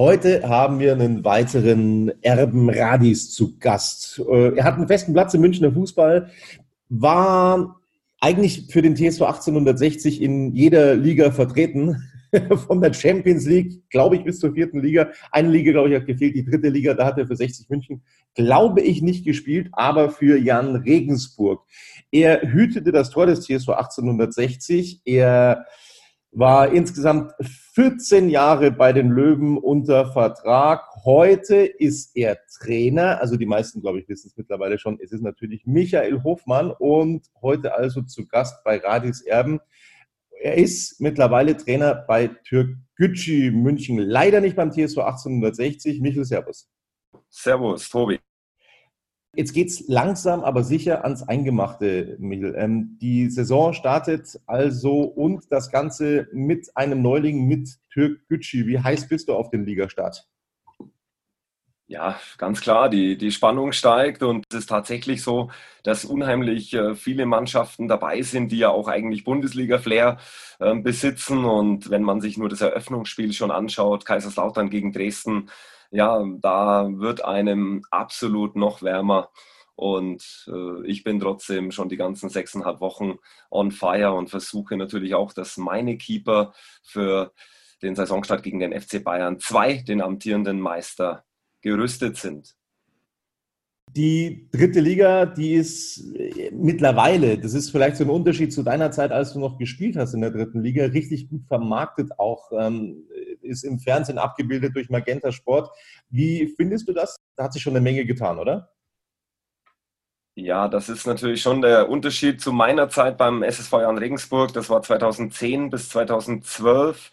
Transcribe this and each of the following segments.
Heute haben wir einen weiteren Erben Radis zu Gast. Äh, Er hat einen festen Platz im Münchner Fußball, war eigentlich für den TSV 1860 in jeder Liga vertreten. Von der Champions League, glaube ich, bis zur vierten Liga. Eine Liga, glaube ich, hat gefehlt, die dritte Liga, da hat er für 60 München, glaube ich, nicht gespielt, aber für Jan Regensburg. Er hütete das Tor des TSV 1860. Er war insgesamt 14 Jahre bei den Löwen unter Vertrag. Heute ist er Trainer, also die meisten, glaube ich, wissen es mittlerweile schon. Es ist natürlich Michael Hofmann und heute also zu Gast bei Radis Erben. Er ist mittlerweile Trainer bei Türkgücü München, leider nicht beim TSV 1860. Michael, Servus. Servus, Tobi. Jetzt geht's langsam, aber sicher ans Eingemachte, Michel. Ähm, die Saison startet also und das Ganze mit einem Neuling, mit Türk Gücü. Wie heiß bist du auf den Ligastart? Ja, ganz klar, die, die Spannung steigt und es ist tatsächlich so, dass unheimlich äh, viele Mannschaften dabei sind, die ja auch eigentlich Bundesliga-Flair äh, besitzen. Und wenn man sich nur das Eröffnungsspiel schon anschaut, Kaiserslautern gegen Dresden, ja, da wird einem absolut noch wärmer. Und äh, ich bin trotzdem schon die ganzen sechseinhalb Wochen on fire und versuche natürlich auch, dass meine Keeper für den Saisonstart gegen den FC Bayern 2, den amtierenden Meister, gerüstet sind. Die dritte Liga, die ist äh, mittlerweile, das ist vielleicht so ein Unterschied zu deiner Zeit, als du noch gespielt hast in der dritten Liga, richtig gut vermarktet auch, ähm, ist im Fernsehen abgebildet durch Magenta Sport. Wie findest du das? Da hat sich schon eine Menge getan, oder? Ja, das ist natürlich schon der Unterschied zu meiner Zeit beim SSV Jan Regensburg. Das war 2010 bis 2012.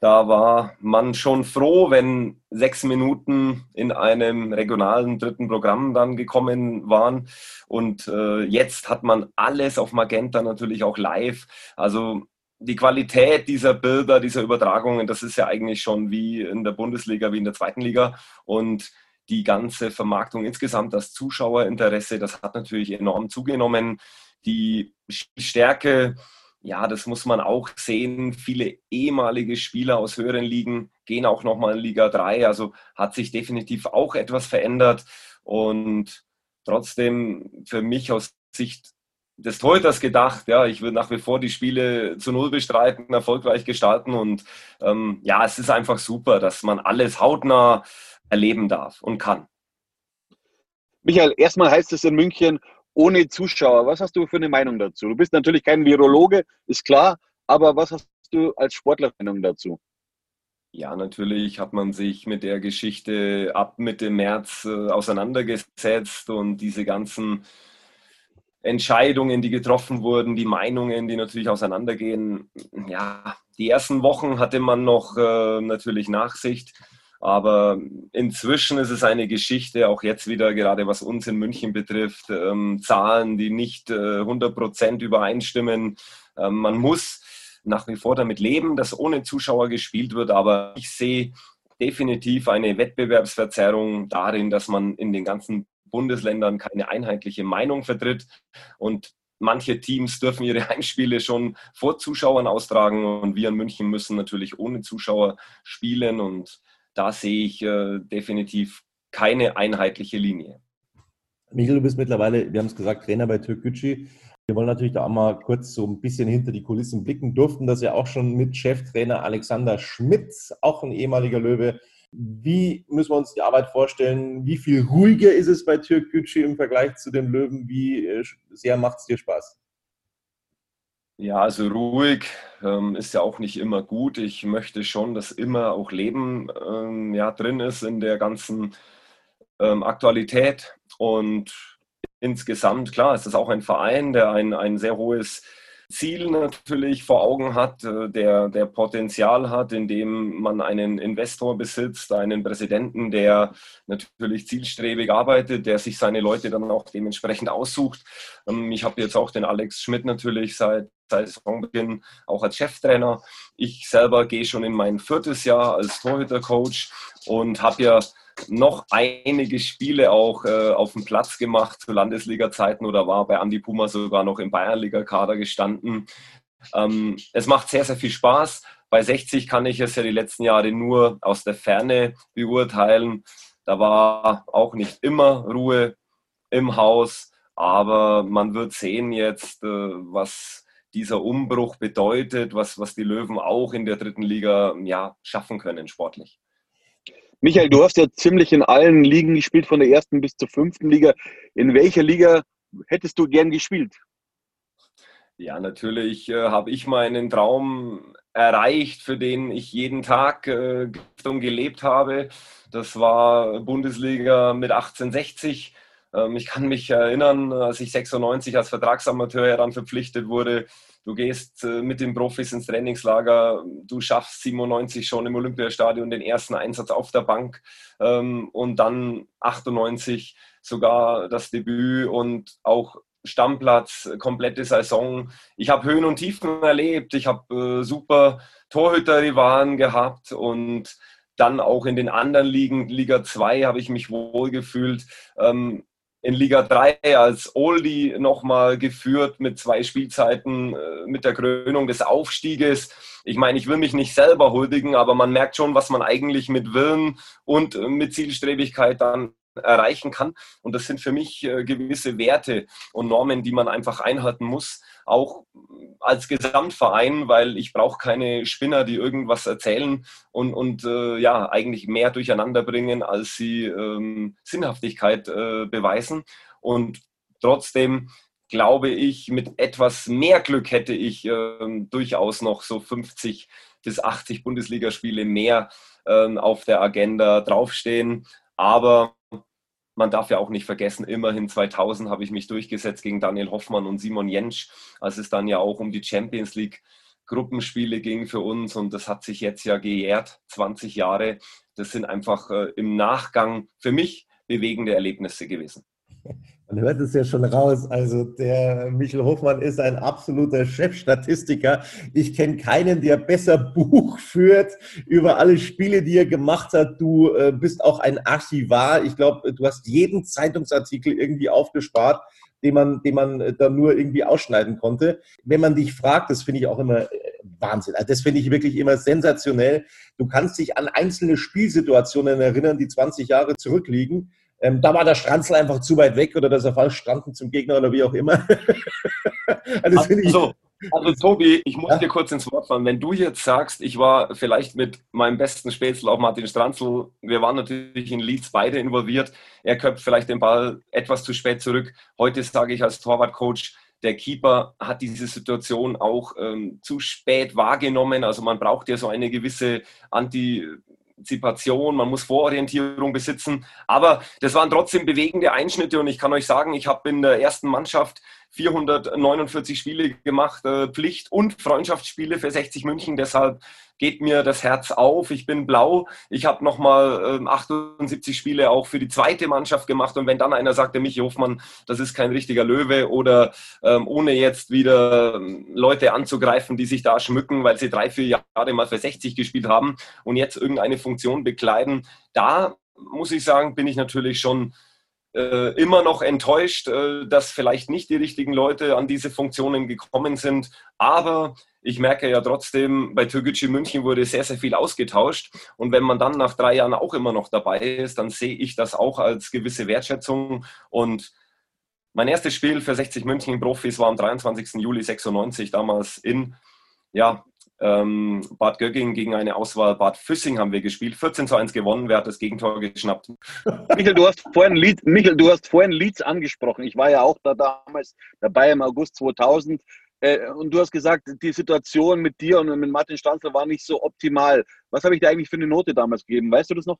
Da war man schon froh, wenn sechs Minuten in einem regionalen dritten Programm dann gekommen waren. Und äh, jetzt hat man alles auf Magenta natürlich auch live. Also die Qualität dieser Bilder, dieser Übertragungen, das ist ja eigentlich schon wie in der Bundesliga, wie in der zweiten Liga. Und die ganze Vermarktung insgesamt, das Zuschauerinteresse, das hat natürlich enorm zugenommen. Die Stärke ja, das muss man auch sehen. Viele ehemalige Spieler aus höheren Ligen gehen auch nochmal in Liga 3. Also hat sich definitiv auch etwas verändert. Und trotzdem für mich aus Sicht des Torhüters gedacht, ja, ich würde nach wie vor die Spiele zu Null bestreiten, erfolgreich gestalten. Und ähm, ja, es ist einfach super, dass man alles hautnah erleben darf und kann. Michael, erstmal heißt es in München, ohne Zuschauer. Was hast du für eine Meinung dazu? Du bist natürlich kein Virologe, ist klar, aber was hast du als Sportler Meinung dazu? Ja, natürlich hat man sich mit der Geschichte ab Mitte März äh, auseinandergesetzt und diese ganzen Entscheidungen, die getroffen wurden, die Meinungen, die natürlich auseinandergehen. Ja, die ersten Wochen hatte man noch äh, natürlich Nachsicht. Aber inzwischen ist es eine Geschichte, auch jetzt wieder, gerade was uns in München betrifft, ähm, Zahlen, die nicht äh, 100% übereinstimmen. Ähm, man muss nach wie vor damit leben, dass ohne Zuschauer gespielt wird, aber ich sehe definitiv eine Wettbewerbsverzerrung darin, dass man in den ganzen Bundesländern keine einheitliche Meinung vertritt und manche Teams dürfen ihre Heimspiele schon vor Zuschauern austragen und wir in München müssen natürlich ohne Zuschauer spielen und da sehe ich äh, definitiv keine einheitliche Linie. Michael, du bist mittlerweile, wir haben es gesagt, Trainer bei Türkgücü. Wir wollen natürlich da auch mal kurz so ein bisschen hinter die Kulissen blicken. Durften das ja auch schon mit Cheftrainer Alexander Schmidt, auch ein ehemaliger Löwe, Wie müssen wir uns die Arbeit vorstellen? Wie viel ruhiger ist es bei Türkgücü im Vergleich zu den Löwen? Wie äh, sehr macht es dir Spaß? Ja, also ruhig ähm, ist ja auch nicht immer gut. Ich möchte schon, dass immer auch Leben ähm, ja, drin ist in der ganzen ähm, Aktualität. Und insgesamt, klar, ist das auch ein Verein, der ein, ein sehr hohes Ziel natürlich vor Augen hat, äh, der, der Potenzial hat, indem man einen Investor besitzt, einen Präsidenten, der natürlich zielstrebig arbeitet, der sich seine Leute dann auch dementsprechend aussucht. Ähm, ich habe jetzt auch den Alex Schmidt natürlich seit seit Saisonbeginn auch als Cheftrainer. Ich selber gehe schon in mein viertes Jahr als Torhütercoach und habe ja noch einige Spiele auch äh, auf dem Platz gemacht zu Landesliga-Zeiten oder war bei Andi Puma sogar noch im Bayernliga-Kader gestanden. Ähm, es macht sehr, sehr viel Spaß. Bei 60 kann ich es ja die letzten Jahre nur aus der Ferne beurteilen. Da war auch nicht immer Ruhe im Haus, aber man wird sehen jetzt, äh, was dieser Umbruch bedeutet, was, was die Löwen auch in der dritten Liga ja, schaffen können sportlich. Michael, du hast ja ziemlich in allen Ligen gespielt, von der ersten bis zur fünften Liga. In welcher Liga hättest du gern gespielt? Ja, natürlich äh, habe ich meinen Traum erreicht, für den ich jeden Tag äh, gelebt habe. Das war Bundesliga mit 1860. Ähm, ich kann mich erinnern, als ich 96 als Vertragsamateur heran verpflichtet wurde, du gehst äh, mit den Profis ins Trainingslager, du schaffst 97 schon im Olympiastadion den ersten Einsatz auf der Bank ähm, und dann 98 sogar das Debüt und auch Stammplatz, komplette Saison. Ich habe Höhen und Tiefen erlebt, ich habe äh, super Torhüter-Rivalen gehabt und dann auch in den anderen Ligen, Liga 2, habe ich mich wohlgefühlt. Ähm, in Liga 3 als Oldie nochmal geführt mit zwei Spielzeiten äh, mit der Krönung des Aufstieges. Ich meine, ich will mich nicht selber huldigen, aber man merkt schon, was man eigentlich mit Willen und äh, mit Zielstrebigkeit dann erreichen kann. Und das sind für mich äh, gewisse Werte und Normen, die man einfach einhalten muss, auch als Gesamtverein, weil ich brauche keine Spinner, die irgendwas erzählen und, und äh, ja, eigentlich mehr durcheinander bringen, als sie ähm, Sinnhaftigkeit äh, beweisen. Und trotzdem glaube ich, mit etwas mehr Glück hätte ich äh, durchaus noch so 50 bis 80 Bundesligaspiele mehr ähm, auf der Agenda draufstehen. Aber man darf ja auch nicht vergessen, immerhin 2000 habe ich mich durchgesetzt gegen Daniel Hoffmann und Simon Jentsch, als es dann ja auch um die Champions League Gruppenspiele ging für uns und das hat sich jetzt ja gejährt, 20 Jahre. Das sind einfach äh, im Nachgang für mich bewegende Erlebnisse gewesen. Man hört es ja schon raus. Also der Michel Hofmann ist ein absoluter Chefstatistiker. Ich kenne keinen, der besser Buch führt über alle Spiele, die er gemacht hat. Du äh, bist auch ein Archivar. Ich glaube, du hast jeden Zeitungsartikel irgendwie aufgespart, den man, den man äh, dann nur irgendwie ausschneiden konnte. Wenn man dich fragt, das finde ich auch immer äh, Wahnsinn. Also das finde ich wirklich immer sensationell. Du kannst dich an einzelne Spielsituationen erinnern, die 20 Jahre zurückliegen ähm, da war der Stranzel einfach zu weit weg oder dass er falsch standen zum Gegner oder wie auch immer. also, also, also, Tobi, ich muss ja? dir kurz ins Wort fallen. Wenn du jetzt sagst, ich war vielleicht mit meinem besten Spätzle, auch Martin Stranzel, wir waren natürlich in Leeds beide involviert. Er köpft vielleicht den Ball etwas zu spät zurück. Heute sage ich als Torwartcoach, der Keeper hat diese Situation auch ähm, zu spät wahrgenommen. Also man braucht ja so eine gewisse Anti, Antizipation, man muss Vororientierung besitzen. Aber das waren trotzdem bewegende Einschnitte und ich kann euch sagen, ich habe in der ersten Mannschaft 449 Spiele gemacht, äh, Pflicht- und Freundschaftsspiele für 60 München. Deshalb geht mir das Herz auf. Ich bin blau. Ich habe nochmal äh, 78 Spiele auch für die zweite Mannschaft gemacht. Und wenn dann einer sagt, der Michi Hofmann, das ist kein richtiger Löwe oder ähm, ohne jetzt wieder ähm, Leute anzugreifen, die sich da schmücken, weil sie drei, vier Jahre mal für 60 gespielt haben und jetzt irgendeine Funktion bekleiden, da muss ich sagen, bin ich natürlich schon äh, immer noch enttäuscht, äh, dass vielleicht nicht die richtigen Leute an diese Funktionen gekommen sind. Aber ich merke ja trotzdem, bei Türkgücü München wurde sehr, sehr viel ausgetauscht. Und wenn man dann nach drei Jahren auch immer noch dabei ist, dann sehe ich das auch als gewisse Wertschätzung. Und mein erstes Spiel für 60 München Profis war am 23. Juli 96, damals in ja, ähm, Bad Gögging gegen eine Auswahl Bad Füssing haben wir gespielt. 14 zu 1 gewonnen. Wer hat das Gegentor geschnappt? Michael, du hast vorhin Leeds, Michael, du hast vorhin Leeds angesprochen. Ich war ja auch da damals dabei im August 2000. Äh, und du hast gesagt, die Situation mit dir und mit Martin Stanzler war nicht so optimal. Was habe ich dir eigentlich für eine Note damals gegeben? Weißt du das noch?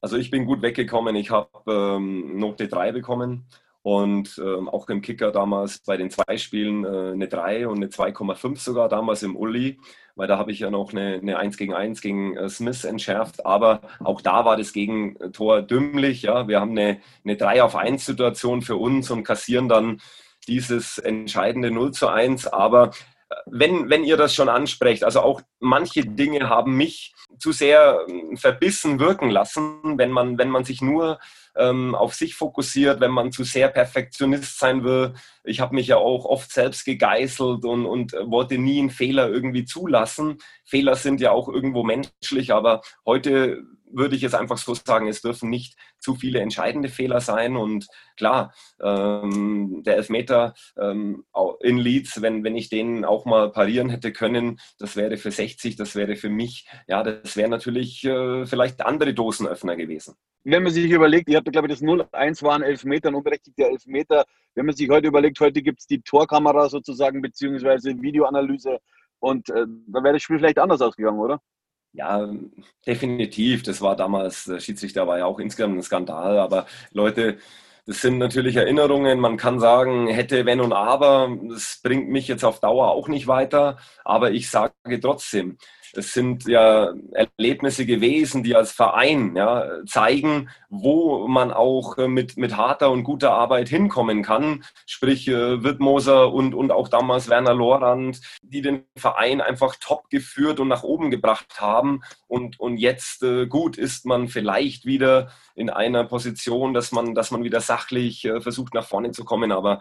Also ich bin gut weggekommen. Ich habe ähm, Note 3 bekommen und ähm, auch im Kicker damals bei den zwei Spielen äh, eine 3 und eine 2,5 sogar damals im Uli, weil da habe ich ja noch eine, eine 1 gegen 1 gegen äh, Smith entschärft, aber auch da war das Gegentor dümmlich. Ja? Wir haben eine, eine 3 auf 1 Situation für uns und kassieren dann dieses entscheidende 0 zu 1, aber wenn, wenn ihr das schon ansprecht, also auch manche Dinge haben mich zu sehr äh, verbissen wirken lassen, wenn man, wenn man sich nur ähm, auf sich fokussiert, wenn man zu sehr Perfektionist sein will. Ich habe mich ja auch oft selbst gegeißelt und, und wollte nie einen Fehler irgendwie zulassen. Fehler sind ja auch irgendwo menschlich, aber heute würde ich jetzt einfach so sagen, es dürfen nicht zu viele entscheidende Fehler sein. Und klar, ähm, der Elfmeter ähm, in Leeds, wenn, wenn ich den auch mal parieren hätte können, das wäre für 60, das wäre für mich, ja, das wäre natürlich äh, vielleicht andere Dosenöffner gewesen wenn man sich überlegt, ihr habt, glaube ich, das 0-1 waren Elfmeter, ein unberechtigter Elfmeter. Wenn man sich heute überlegt, heute gibt es die Torkamera sozusagen, beziehungsweise Videoanalyse. Und äh, da wäre das Spiel vielleicht anders ausgegangen, oder? Ja, definitiv. Das war damals, der Schiedsrichter war ja auch insgesamt ein Skandal. Aber Leute, das sind natürlich Erinnerungen. Man kann sagen, hätte, wenn und aber. Das bringt mich jetzt auf Dauer auch nicht weiter. Aber ich sage trotzdem, es sind ja Erlebnisse gewesen, die als Verein ja, zeigen, wo man auch mit, mit harter und guter Arbeit hinkommen kann. Sprich, äh, Wittmoser und, und auch damals Werner Lorand, die den Verein einfach top geführt und nach oben gebracht haben. Und, und jetzt, äh, gut, ist man vielleicht wieder in einer Position, dass man, dass man wieder sachlich äh, versucht, nach vorne zu kommen. Aber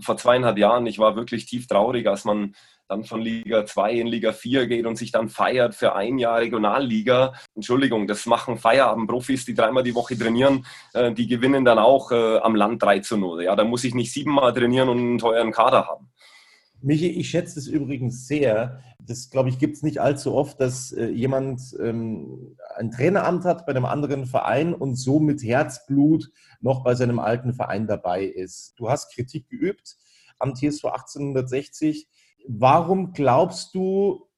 vor zweieinhalb Jahren, ich war wirklich tief traurig, als man dann von Liga 2 in Liga 4 geht und sich dann feiert für ein Jahr Regionalliga. Entschuldigung, das machen Feierabendprofis, die dreimal die Woche trainieren, äh, die gewinnen dann auch äh, am Land 3 zu 0. Ja, da muss ich nicht siebenmal trainieren und einen teuren Kader haben. Michi, ich schätze es übrigens sehr. Das, glaube ich, gibt es nicht allzu oft, dass äh, jemand ähm, ein Traineramt hat bei einem anderen Verein und so mit Herzblut noch bei seinem alten Verein dabei ist. Du hast Kritik geübt am TSV 1860. Warum glaubst du,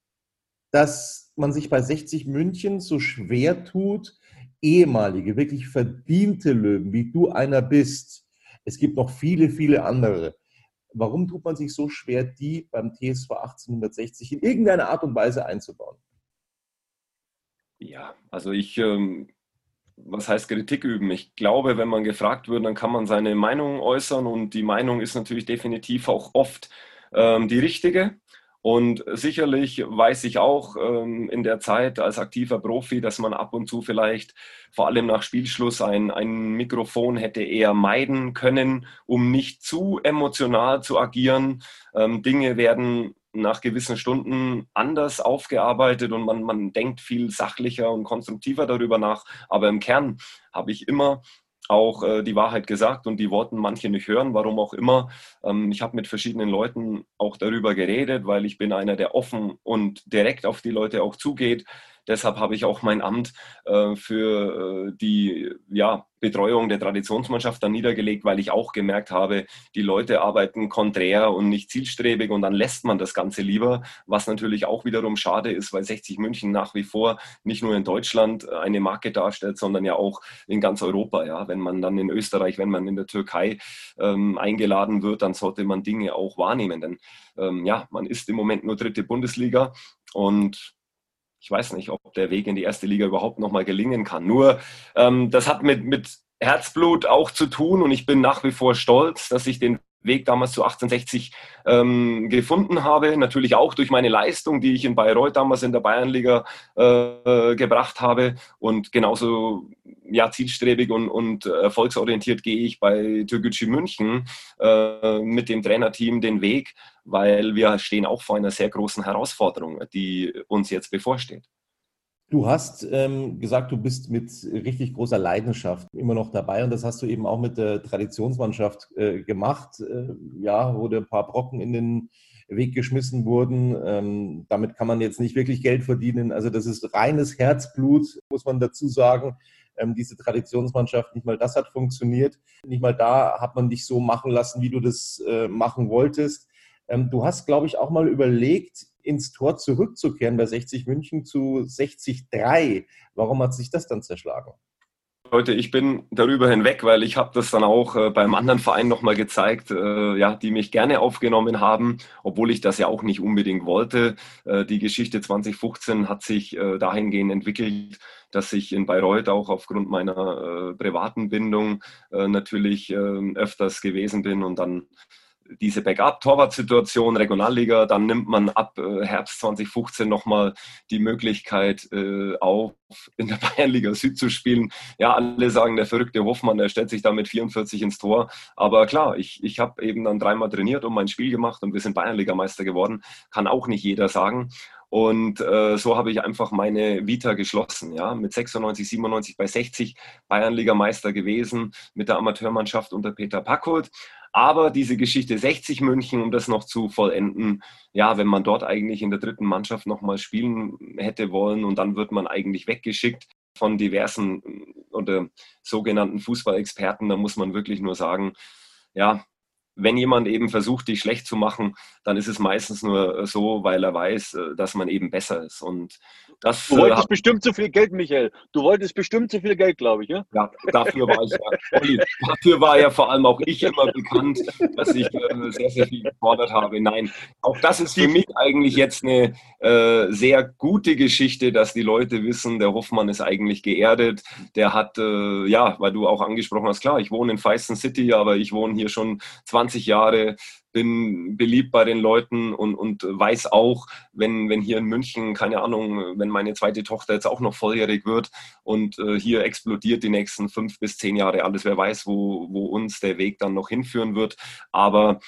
dass man sich bei 60 München so schwer tut, ehemalige, wirklich verdiente Löwen, wie du einer bist, es gibt noch viele, viele andere. Warum tut man sich so schwer, die beim TSV 1860 in irgendeiner Art und Weise einzubauen? Ja, also ich, ähm, was heißt Kritik üben? Ich glaube, wenn man gefragt wird, dann kann man seine Meinung äußern und die Meinung ist natürlich definitiv auch oft ähm, die richtige. Und sicherlich weiß ich auch ähm, in der Zeit als aktiver Profi, dass man ab und zu vielleicht vor allem nach Spielschluss ein, ein Mikrofon hätte eher meiden können, um nicht zu emotional zu agieren. Ähm, Dinge werden nach gewissen Stunden anders aufgearbeitet und man, man denkt viel sachlicher und konstruktiver darüber nach. Aber im Kern habe ich immer auch äh, die Wahrheit gesagt und die wollten manche nicht hören, warum auch immer. Ähm, ich habe mit verschiedenen Leuten auch darüber geredet, weil ich bin einer, der offen und direkt auf die Leute auch zugeht. Deshalb habe ich auch mein Amt äh, für äh, die ja, Betreuung der Traditionsmannschaft dann niedergelegt, weil ich auch gemerkt habe, die Leute arbeiten konträr und nicht zielstrebig und dann lässt man das Ganze lieber, was natürlich auch wiederum schade ist, weil 60 München nach wie vor nicht nur in Deutschland eine Marke darstellt, sondern ja auch in ganz Europa. Ja. Wenn man dann in Österreich, wenn man in der Türkei ähm, eingeladen wird, dann sollte man Dinge auch wahrnehmen, denn ähm, ja, man ist im Moment nur dritte Bundesliga und ich weiß nicht, ob der Weg in die erste Liga überhaupt nochmal gelingen kann. Nur ähm, das hat mit, mit Herzblut auch zu tun und ich bin nach wie vor stolz, dass ich den Weg damals zu 1860 ähm, gefunden habe. Natürlich auch durch meine Leistung, die ich in Bayreuth damals in der Bayernliga äh, gebracht habe. Und genauso ja, zielstrebig und, und erfolgsorientiert gehe ich bei Türkgücü München äh, mit dem Trainerteam den Weg, weil wir stehen auch vor einer sehr großen Herausforderung, die uns jetzt bevorsteht. Du hast ähm, gesagt, du bist mit richtig großer Leidenschaft immer noch dabei und das hast du eben auch mit der Traditionsmannschaft äh, gemacht. Äh, ja, wo ein paar Brocken in den, weggeschmissen wurden. Ähm, damit kann man jetzt nicht wirklich Geld verdienen. Also das ist reines Herzblut, muss man dazu sagen. Ähm, diese Traditionsmannschaft, nicht mal das hat funktioniert. Nicht mal da hat man dich so machen lassen, wie du das äh, machen wolltest. Ähm, du hast, glaube ich, auch mal überlegt, ins Tor zurückzukehren bei 60 München zu 60-3. Warum hat sich das dann zerschlagen? Leute, ich bin darüber hinweg, weil ich habe das dann auch äh, beim anderen Verein nochmal gezeigt, äh, ja, die mich gerne aufgenommen haben, obwohl ich das ja auch nicht unbedingt wollte. Äh, die Geschichte 2015 hat sich äh, dahingehend entwickelt, dass ich in Bayreuth auch aufgrund meiner äh, privaten Bindung äh, natürlich ähm, öfters gewesen bin und dann diese Backup-Torwart-Situation, Regionalliga, dann nimmt man ab äh, Herbst 2015 nochmal die Möglichkeit äh, auf, in der Bayernliga Süd zu spielen. Ja, alle sagen, der verrückte Hoffmann, der stellt sich da mit 44 ins Tor. Aber klar, ich, ich habe eben dann dreimal trainiert und mein Spiel gemacht und wir sind Bayernligameister geworden. Kann auch nicht jeder sagen. Und äh, so habe ich einfach meine Vita geschlossen. Ja? Mit 96, 97 bei 60 Bayernligameister gewesen mit der Amateurmannschaft unter Peter Packold. Aber diese Geschichte 60 München, um das noch zu vollenden, ja, wenn man dort eigentlich in der dritten Mannschaft nochmal spielen hätte wollen und dann wird man eigentlich weggeschickt von diversen oder sogenannten Fußballexperten, da muss man wirklich nur sagen, ja, wenn jemand eben versucht, dich schlecht zu machen, dann ist es meistens nur so, weil er weiß, äh, dass man eben besser ist. Und das, du wolltest äh, bestimmt zu viel Geld, Michael. Du wolltest bestimmt zu viel Geld, glaube ich. Ja, ja dafür war ich ja, Olli, dafür war ja vor allem auch ich immer bekannt, dass ich äh, sehr, sehr viel gefordert habe. Nein, auch das ist für mich eigentlich jetzt eine äh, sehr gute Geschichte, dass die Leute wissen, der Hoffmann ist eigentlich geerdet. Der hat, äh, ja, weil du auch angesprochen hast, klar, ich wohne in Feisten City, aber ich wohne hier schon 20 Jahre bin beliebt bei den Leuten und, und weiß auch, wenn, wenn hier in München, keine Ahnung, wenn meine zweite Tochter jetzt auch noch volljährig wird und äh, hier explodiert die nächsten fünf bis zehn Jahre alles, wer weiß, wo, wo uns der Weg dann noch hinführen wird. Aber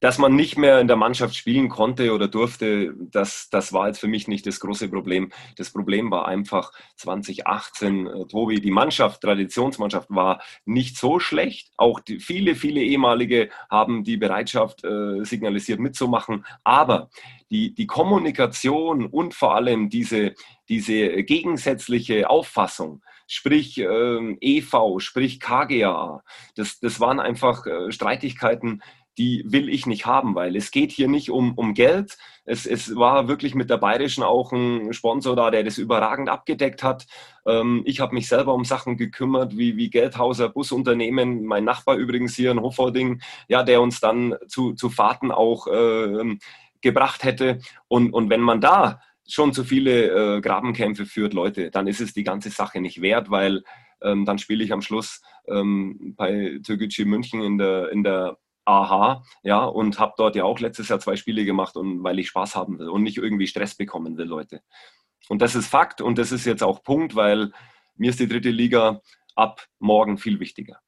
dass man nicht mehr in der Mannschaft spielen konnte oder durfte, das, das war jetzt für mich nicht das große Problem. Das Problem war einfach 2018, äh, Tobi, die Mannschaft, Traditionsmannschaft war nicht so schlecht. Auch die, viele, viele ehemalige haben die Bereitschaft äh, signalisiert mitzumachen. Aber die, die Kommunikation und vor allem diese, diese gegensätzliche Auffassung, sprich äh, EV, sprich KGA, das, das waren einfach äh, Streitigkeiten, die will ich nicht haben, weil es geht hier nicht um, um Geld. Es, es war wirklich mit der Bayerischen auch ein Sponsor da, der das überragend abgedeckt hat. Ähm, ich habe mich selber um Sachen gekümmert, wie, wie Geldhauser, Busunternehmen, mein Nachbar übrigens hier in Hofording, ja, der uns dann zu, zu Fahrten auch äh, gebracht hätte. Und, und wenn man da schon zu viele äh, Grabenkämpfe führt, Leute, dann ist es die ganze Sache nicht wert, weil ähm, dann spiele ich am Schluss ähm, bei Türkgücü München in der, in der aha, ja, und habe dort ja auch letztes Jahr zwei Spiele gemacht und weil ich Spaß haben will und nicht irgendwie Stress bekommen will, Leute. Und das ist Fakt und das ist jetzt auch Punkt, weil mir ist die dritte Liga ab morgen viel wichtiger.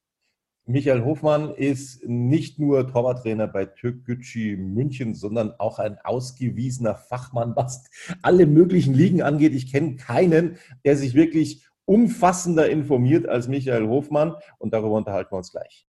Michael Hofmann ist nicht nur Torwarttrainer bei Türkgücü München, sondern auch ein ausgewiesener Fachmann, was alle möglichen Ligen angeht. Ich kenne keinen, der sich wirklich umfassender informiert als Michael Hofmann und darüber unterhalten wir uns gleich.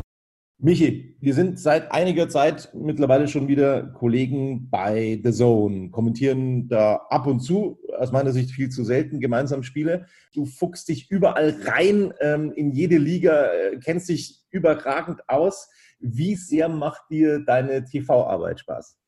Michi, wir sind seit einiger Zeit mittlerweile schon wieder Kollegen bei The Zone, kommentieren da ab und zu, aus meiner Sicht viel zu selten, gemeinsam Spiele. Du fuchst dich überall rein ähm, in jede Liga, äh, kennst dich überragend aus. Wie sehr macht dir deine TV-Arbeit Spaß?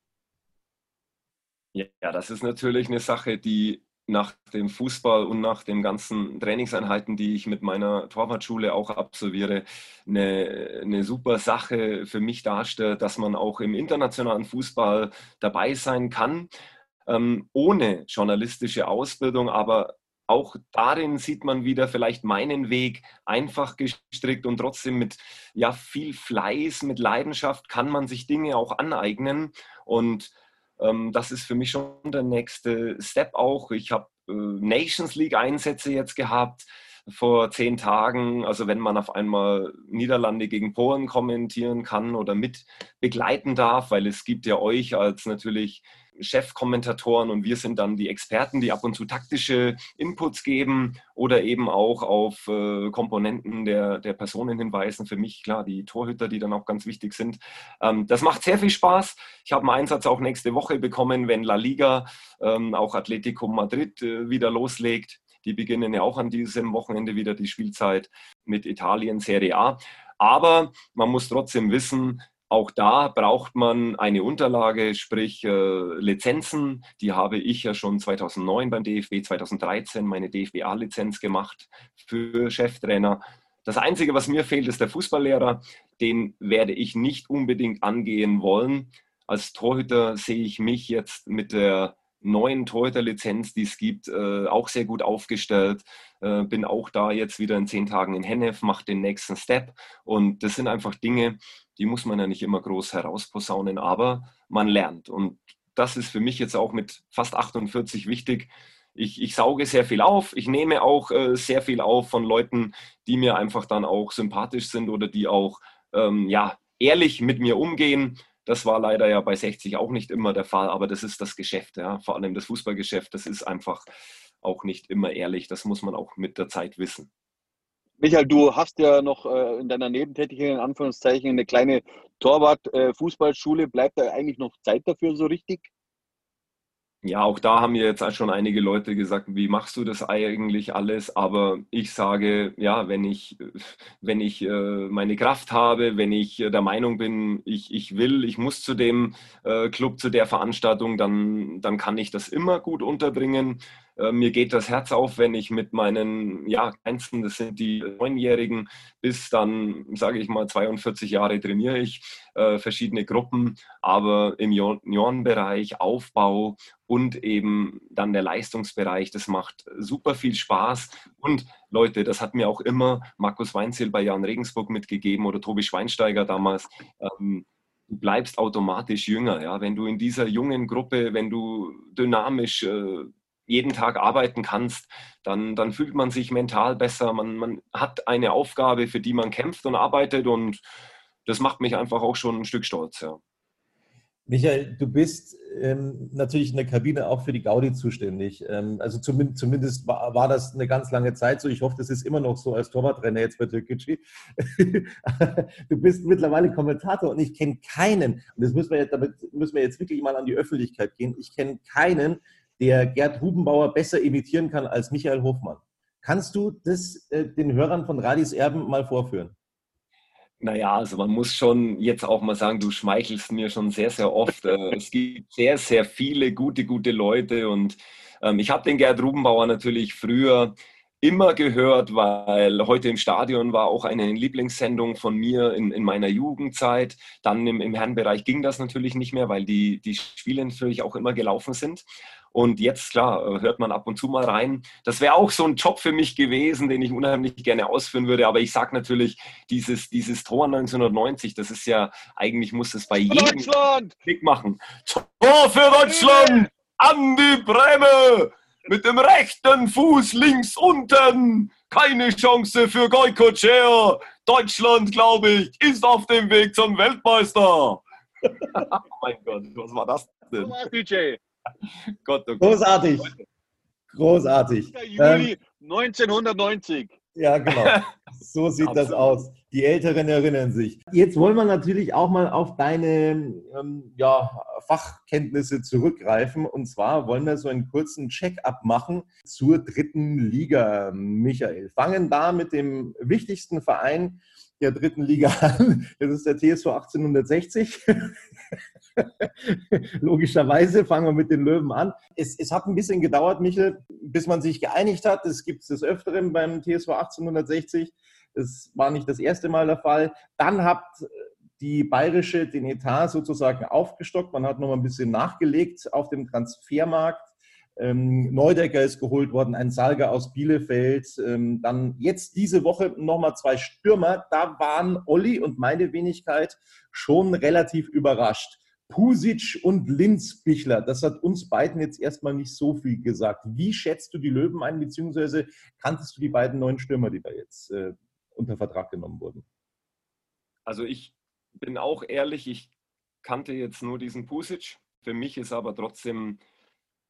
Ja, das ist natürlich eine Sache, die nach dem Fußball und nach den ganzen Trainingseinheiten, die ich mit meiner Torwartschule auch absolviere, eine, eine super Sache für mich darstellt, dass man auch im internationalen Fußball dabei sein kann, ähm, ohne journalistische Ausbildung, aber auch darin sieht man wieder vielleicht meinen Weg einfach gestrickt und trotzdem mit ja, viel Fleiß, mit Leidenschaft kann man sich Dinge auch aneignen. Und das ist für mich schon der nächste Step auch. Ich habe äh, Nations League-Einsätze jetzt gehabt vor zehn Tagen. Also wenn man auf einmal Niederlande gegen Polen kommentieren kann oder mit begleiten darf, weil es gibt ja euch als natürlich Chefkommentatoren und wir sind dann die Experten, die ab und zu taktische Inputs geben oder eben auch auf äh, Komponenten der, der Personen hinweisen. Für mich, klar, die Torhüter, die dann auch ganz wichtig sind. Ähm, das macht sehr viel Spaß. Ich habe einen Einsatz auch nächste Woche bekommen, wenn La Liga, ähm, auch Atletico Madrid äh, wieder loslegt. Die beginnen ja auch an diesem Wochenende wieder die Spielzeit mit Italien Serie A. Aber man muss trotzdem wissen, auch da braucht man eine Unterlage, sprich äh, Lizenzen. Die habe ich ja schon 2009 beim DFB, 2013 meine DFB-A-Lizenz gemacht für Cheftrainer. Das Einzige, was mir fehlt, ist der Fußballlehrer. Den werde ich nicht unbedingt angehen wollen. Als Torhüter sehe ich mich jetzt mit der neuen Torhüter-Lizenz, die es gibt, äh, auch sehr gut aufgestellt. Äh, bin auch da jetzt wieder in zehn Tagen in Hennef, mache den nächsten Step. Und das sind einfach Dinge, die muss man ja nicht immer groß herausposaunen, aber man lernt. Und das ist für mich jetzt auch mit fast 48 wichtig. Ich, ich sauge sehr viel auf. Ich nehme auch äh, sehr viel auf von Leuten, die mir einfach dann auch sympathisch sind oder die auch ähm, ja, ehrlich mit mir umgehen. Das war leider ja bei 60 auch nicht immer der Fall, aber das ist das Geschäft, ja. vor allem das Fußballgeschäft, das ist einfach auch nicht immer ehrlich. Das muss man auch mit der Zeit wissen. Michael, du hast ja noch äh, in deiner Nebentätigkeit in Anführungszeichen eine kleine Torwart-Fußballschule. Äh, Bleibt da eigentlich noch Zeit dafür so richtig? Ja, auch da haben mir jetzt schon einige Leute gesagt, wie machst du das eigentlich alles? Aber ich sage, ja, wenn ich, wenn ich äh, meine Kraft habe, wenn ich der Meinung bin, ich, ich will, ich muss zu dem äh, Club, zu der Veranstaltung, dann, dann kann ich das immer gut unterbringen. Äh, mir geht das Herz auf, wenn ich mit meinen, ja, Kleinsten, das sind die Neunjährigen, bis dann, sage ich mal, 42 Jahre trainiere ich äh, verschiedene Gruppen, aber im Juniorenbereich, Aufbau und eben dann der Leistungsbereich, das macht super viel Spaß. Und Leute, das hat mir auch immer Markus Weinzel bei Jan Regensburg mitgegeben oder Tobi Schweinsteiger damals. Ähm, du bleibst automatisch jünger. Ja? Wenn du in dieser jungen Gruppe, wenn du dynamisch äh, jeden Tag arbeiten kannst, dann, dann fühlt man sich mental besser. Man, man hat eine Aufgabe, für die man kämpft und arbeitet und das macht mich einfach auch schon ein Stück stolz. Ja. Michael, du bist ähm, natürlich in der Kabine auch für die Gaudi zuständig. Ähm, also zumindest, zumindest war, war, das eine ganz lange Zeit so. Ich hoffe, das ist immer noch so als Torwarttrainer jetzt bei Türkgücü. du bist mittlerweile Kommentator und ich kenne keinen, und das müssen wir damit müssen wir jetzt wirklich mal an die Öffentlichkeit gehen, ich kenne keinen, der Gerd Hubenbauer besser imitieren kann als Michael Hofmann. Kannst du das äh, den Hörern von Radis Erben mal vorführen? Naja, also man muss schon jetzt auch mal sagen, du schmeichelst mir schon sehr, sehr oft. Äh, es gibt sehr, sehr viele gute, gute Leute und ähm, ich habe den Gerd Rubenbauer natürlich früher immer gehört, weil heute im Stadion war auch eine Lieblingssendung von mir in, in meiner Jugendzeit. Dann im, im Herrenbereich ging das natürlich nicht mehr, weil die, die Spiele natürlich auch immer gelaufen sind. Und jetzt, klar, hört man ab und zu mal rein. Das wäre auch so ein Job für mich gewesen, den ich unheimlich gerne ausführen würde. Aber ich sage natürlich, dieses, dieses Tor 1990, das ist ja, eigentlich muss es bei jedem Klick machen. Tor für Deutschland! Andi Breme! Mit dem rechten Fuß links unten! Keine Chance für Goikocher! Deutschland, glaube ich, ist auf dem Weg zum Weltmeister! oh mein Gott, was war das denn? DJ. Gott, oh Gott. Großartig. Großartig. Juli 1990. Ähm, ja, genau. So sieht das aus. Die Älteren erinnern sich. Jetzt wollen wir natürlich auch mal auf deine ähm, ja, Fachkenntnisse zurückgreifen. Und zwar wollen wir so einen kurzen Check-up machen zur dritten Liga, Michael. Fangen da mit dem wichtigsten Verein der dritten Liga an. Das ist der TSV 1860. Logischerweise fangen wir mit den Löwen an. Es, es, hat ein bisschen gedauert, Michel, bis man sich geeinigt hat. Das gibt es des Öfteren beim TSV 1860. Das war nicht das erste Mal der Fall. Dann hat die Bayerische den Etat sozusagen aufgestockt. Man hat noch ein bisschen nachgelegt auf dem Transfermarkt. Ähm, Neudecker ist geholt worden, ein Salger aus Bielefeld. Ähm, dann jetzt diese Woche nochmal zwei Stürmer. Da waren Olli und meine Wenigkeit schon relativ überrascht. Pusic und Linz Bichler, das hat uns beiden jetzt erstmal nicht so viel gesagt. Wie schätzt du die Löwen ein, beziehungsweise kanntest du die beiden neuen Stürmer, die da jetzt äh, unter Vertrag genommen wurden? Also ich bin auch ehrlich, ich kannte jetzt nur diesen Pusic. Für mich ist aber trotzdem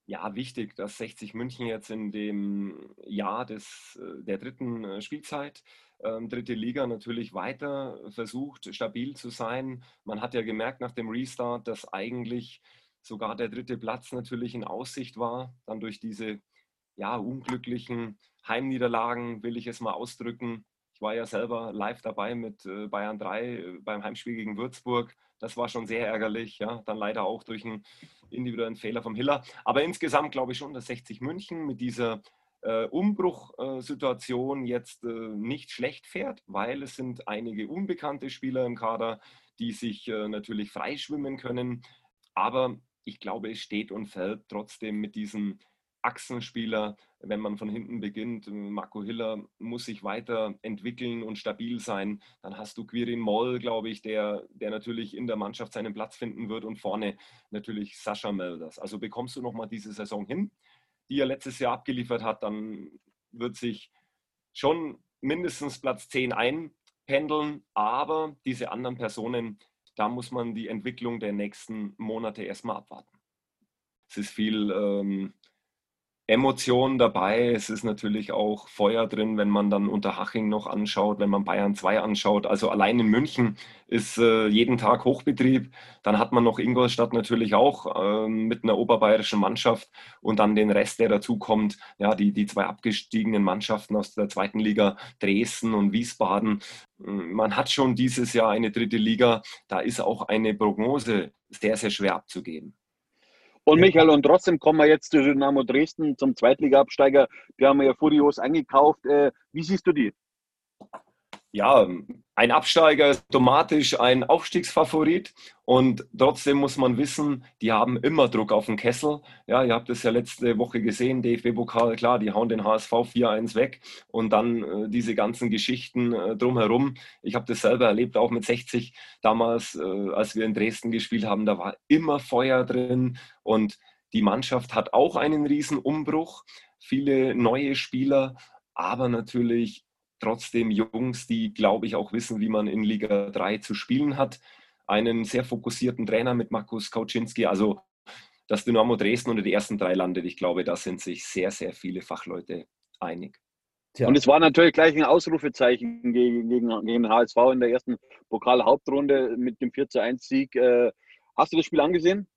ja, wichtig, dass 60 München jetzt in dem Jahr des, äh, der dritten äh, Spielzeit, ähm, dritte Liga, natürlich weiter versucht, stabil zu sein. Man hat ja gemerkt nach dem Restart, dass eigentlich sogar der dritte Platz natürlich in Aussicht war, dann durch diese ja, unglücklichen Heimniederlagen, will ich es mal ausdrücken, war ja selber live dabei mit äh, Bayern 3 äh, beim Heimspiel gegen Würzburg. Das war schon sehr ärgerlich, ja. Dann leider auch durch einen individuellen Fehler vom Hiller. Aber insgesamt glaube ich schon, dass 60 München mit dieser äh, Umbruchsituation jetzt äh, nicht schlecht fährt, weil es sind einige unbekannte Spieler im Kader, die sich äh, natürlich freischwimmen können. Aber ich glaube, es steht und fällt trotzdem mit diesen Achsenspieler, wenn man von hinten beginnt. Marco Hiller muss sich weiterentwickeln und stabil sein. Dann hast du Quirin Moll, glaube ich, der, der natürlich in der Mannschaft seinen Platz finden wird und vorne natürlich Sascha Melders. Also bekommst du nochmal diese Saison hin, die er letztes Jahr abgeliefert hat, dann wird sich schon mindestens Platz 10 einpendeln. Aber diese anderen Personen, da muss man die Entwicklung der nächsten Monate erstmal abwarten. Es ist viel ähm, Emotionen dabei. Es ist natürlich auch Feuer drin, wenn man dann Unterhaching noch anschaut, wenn man Bayern 2 anschaut. Also allein in München ist äh, jeden Tag Hochbetrieb. Dann hat man noch Ingolstadt natürlich auch äh, mit einer oberbayerischen Mannschaft und dann den Rest, der dazukommt. Ja, die, die zwei abgestiegenen Mannschaften aus der zweiten Liga, Dresden und Wiesbaden. Man hat schon dieses Jahr eine dritte Liga. Da ist auch eine Prognose sehr, sehr schwer abzugeben. Und Michael, und trotzdem kommen wir jetzt zu Dynamo Dresden zum Zweitliga-Absteiger. Die haben wir ja furios eingekauft. Äh, wie siehst du die? Ja, ein Absteiger ist automatisch ein Aufstiegsfavorit und trotzdem muss man wissen, die haben immer Druck auf den Kessel. Ja, ihr habt es ja letzte Woche gesehen, DFB-Pokal, klar, die hauen den HSV 4-1 weg und dann äh, diese ganzen Geschichten äh, drumherum. Ich habe das selber erlebt, auch mit 60 damals, äh, als wir in Dresden gespielt haben, da war immer Feuer drin und die Mannschaft hat auch einen riesen Umbruch, viele neue Spieler, aber natürlich trotzdem Jungs, die, glaube ich, auch wissen, wie man in Liga 3 zu spielen hat. Einen sehr fokussierten Trainer mit Markus Kauczynski. Also das Dynamo Dresden unter die ersten drei landet. Ich glaube, da sind sich sehr, sehr viele Fachleute einig. Tja. Und es war natürlich gleich ein Ausrufezeichen gegen, gegen, gegen HSV in der ersten Pokal-Hauptrunde mit dem 4 1 Sieg. Äh, hast du das Spiel angesehen?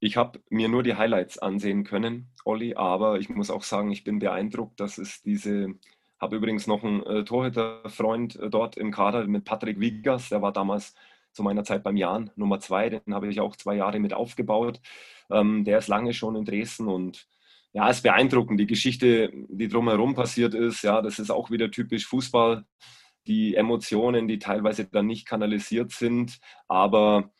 Ich habe mir nur die Highlights ansehen können, Olli, aber ich muss auch sagen, ich bin beeindruckt, dass es diese habe übrigens noch einen äh, Torhüterfreund äh, dort im Kader mit Patrick Wiegers, der war damals zu meiner Zeit beim Jan Nummer zwei, den habe ich auch zwei Jahre mit aufgebaut. Ähm, der ist lange schon in Dresden und ja, ist beeindruckend, die Geschichte, die drumherum passiert ist. Ja, das ist auch wieder typisch Fußball. Die Emotionen, die teilweise dann nicht kanalisiert sind, aber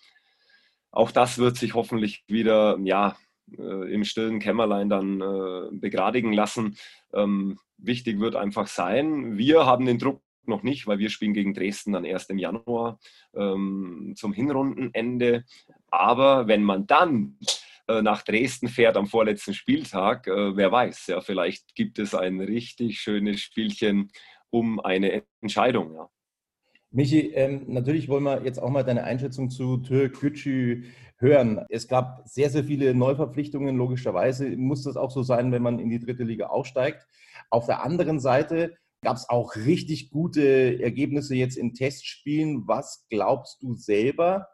auch das wird sich hoffentlich wieder ja, äh, im stillen Kämmerlein dann äh, begradigen lassen. Ähm, wichtig wird einfach sein, wir haben den Druck noch nicht, weil wir spielen gegen Dresden dann erst im Januar ähm, zum Hinrundenende. Aber wenn man dann äh, nach Dresden fährt am vorletzten Spieltag, äh, wer weiß, ja, vielleicht gibt es ein richtig schönes Spielchen um eine Entscheidung. Ja. Michi, ähm, natürlich wollen wir jetzt auch mal deine Einschätzung zu Türk Gücü hören. Es gab sehr, sehr viele Neuverpflichtungen. Logischerweise muss das auch so sein, wenn man in die dritte Liga aufsteigt. Auf der anderen Seite gab es auch richtig gute Ergebnisse jetzt in Testspielen. Was glaubst du selber,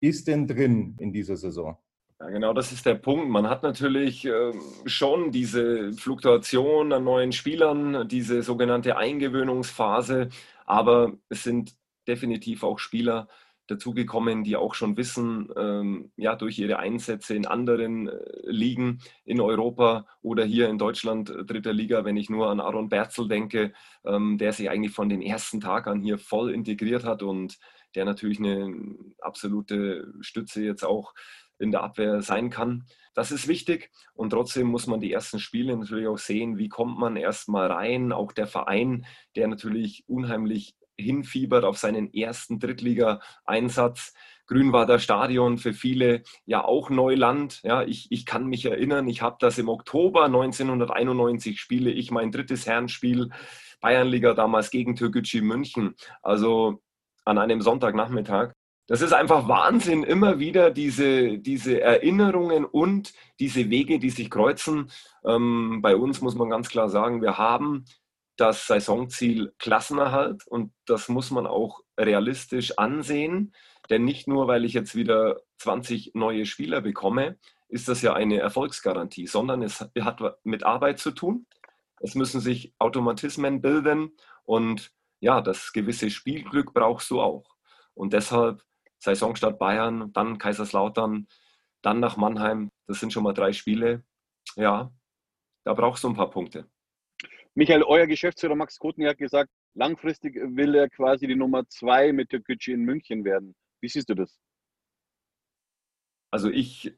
ist denn drin in dieser Saison? Ja, genau, das ist der Punkt. Man hat natürlich äh, schon diese Fluktuation an neuen Spielern, diese sogenannte Eingewöhnungsphase, aber es sind definitiv auch Spieler dazugekommen, die auch schon wissen, ähm, ja, durch ihre Einsätze in anderen äh, Ligen in Europa oder hier in Deutschland, äh, dritter Liga, wenn ich nur an Aaron Berzel denke, ähm, der sich eigentlich von dem ersten Tag an hier voll integriert hat und der natürlich eine absolute Stütze jetzt auch in der Abwehr sein kann. Das ist wichtig und trotzdem muss man die ersten Spiele natürlich auch sehen, wie kommt man erstmal rein. Auch der Verein, der natürlich unheimlich hinfiebert auf seinen ersten Drittliga-Einsatz. Grünwalder Stadion für viele ja auch Neuland. Ja, ich, ich kann mich erinnern, ich habe das im Oktober 1991 spiele ich mein drittes Herrenspiel Bayernliga damals gegen Türkgücü München. Also an einem Sonntagnachmittag. Das ist einfach Wahnsinn, immer wieder diese, diese Erinnerungen und diese Wege, die sich kreuzen. Ähm, bei uns muss man ganz klar sagen, wir haben das Saisonziel Klassenerhalt und das muss man auch realistisch ansehen. Denn nicht nur, weil ich jetzt wieder 20 neue Spieler bekomme, ist das ja eine Erfolgsgarantie, sondern es hat mit Arbeit zu tun. Es müssen sich Automatismen bilden und ja, das gewisse Spielglück brauchst du auch. Und deshalb Saisonstart Bayern, dann Kaiserslautern, dann nach Mannheim. Das sind schon mal drei Spiele. Ja, da brauchst du ein paar Punkte. Michael, euer Geschäftsführer Max Kotny hat gesagt, langfristig will er quasi die Nummer zwei mit der Türkgücü in München werden. Wie siehst du das? Also ich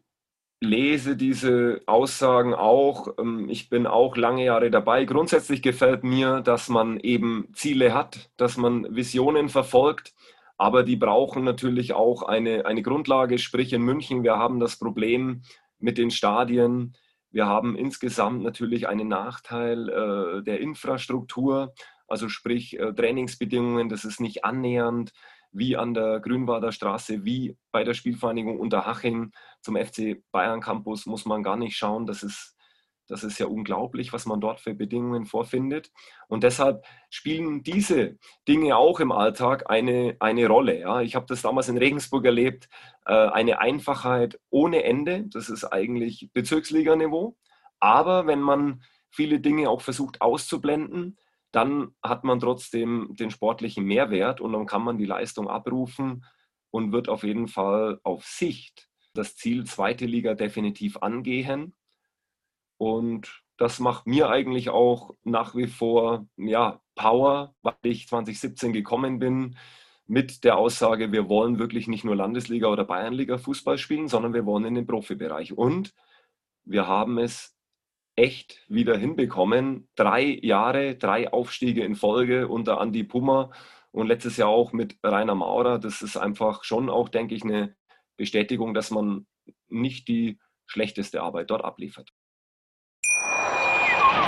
lese diese Aussagen auch. Ähm, ich bin auch lange Jahre dabei. Grundsätzlich gefällt mir, dass man eben Ziele hat, dass man Visionen verfolgt. Aber die brauchen natürlich auch eine, eine Grundlage. Sprich in München, wir haben das Problem mit den Stadien. Wir haben insgesamt natürlich einen Nachteil äh, der Infrastruktur, also sprich äh, Trainingsbedingungen, das ist nicht annähernd wie an der Grünwader Straße, wie bei der Spielvereinigung Unterhaching zum FC Bayern Campus muss man gar nicht schauen. Das ist, das ist ja unglaublich, was man dort für Bedingungen vorfindet. Und deshalb spielen diese Dinge auch im Alltag eine, eine Rolle. Ja. Ich habe das damals in Regensburg erlebt, äh, eine Einfachheit ohne Ende. Das ist eigentlich Bezirksliganiveau. Aber wenn man viele Dinge auch versucht auszublenden, dann hat man trotzdem den sportlichen Mehrwert und dann kann man die Leistung abrufen und wird auf jeden Fall auf Sicht das Ziel zweite Liga definitiv angehen. Und das macht mir eigentlich auch nach wie vor ja, Power, weil ich 2017 gekommen bin mit der Aussage, wir wollen wirklich nicht nur Landesliga oder Bayernliga Fußball spielen, sondern wir wollen in den Profibereich. Und wir haben es echt wieder hinbekommen. Drei Jahre, drei Aufstiege in Folge unter Andi Pummer und letztes Jahr auch mit Rainer Maurer. Das ist einfach schon auch, denke ich, eine Bestätigung, dass man nicht die schlechteste Arbeit dort abliefert.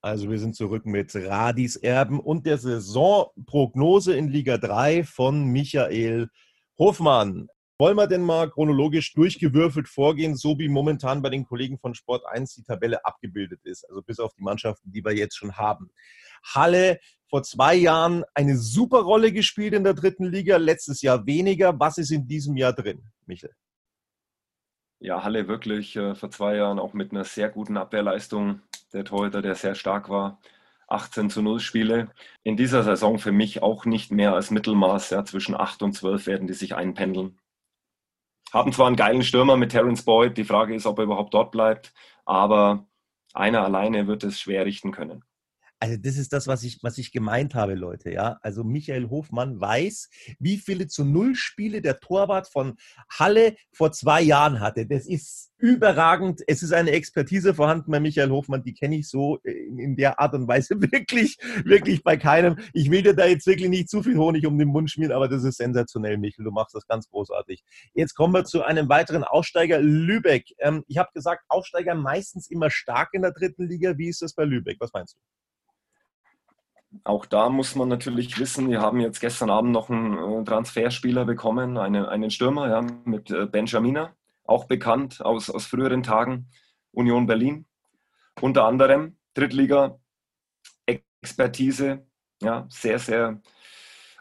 Also wir sind zurück mit Radis Erben und der Saisonprognose in Liga 3 von Michael Hofmann. Wollen wir denn mal chronologisch durchgewürfelt vorgehen, so wie momentan bei den Kollegen von Sport 1 die Tabelle abgebildet ist, also bis auf die Mannschaften, die wir jetzt schon haben. Halle vor zwei Jahren eine super Rolle gespielt in der dritten Liga, letztes Jahr weniger. Was ist in diesem Jahr drin, Michael? Ja, Halle wirklich äh, vor zwei Jahren auch mit einer sehr guten Abwehrleistung. Der Torhüter, der sehr stark war. 18 zu 0 Spiele. In dieser Saison für mich auch nicht mehr als Mittelmaß. Ja, zwischen 8 und 12 werden die sich einpendeln. Haben zwar einen geilen Stürmer mit Terence Boyd. Die Frage ist, ob er überhaupt dort bleibt. Aber einer alleine wird es schwer richten können. Also das ist das, was ich, was ich gemeint habe, Leute. Ja, also Michael Hofmann weiß, wie viele zu Null Spiele der Torwart von Halle vor zwei Jahren hatte. Das ist überragend. Es ist eine Expertise vorhanden bei Michael Hofmann, die kenne ich so in, in, der Art und Weise wirklich, wirklich bei keinem. Ich will dir da jetzt wirklich nicht zu viel Honig um den Mund schmieren, aber das ist sensationell, Michael. Du machst das ganz großartig. Jetzt kommen wir zu einem weiteren Aussteiger, Lübeck. Ähm, ich habe gesagt, Aufsteiger meistens immer stark in der dritten Liga. Wie ist das bei Lübeck? Was meinst du? Auch da muss man natürlich wissen, wir haben jetzt gestern Abend noch einen äh, Transferspieler bekommen, eine, einen Stürmer ja, mit äh, Benjamina, auch bekannt aus, aus früheren Tagen, Union Berlin. Unter anderem Drittliga-Expertise, ja, sehr, sehr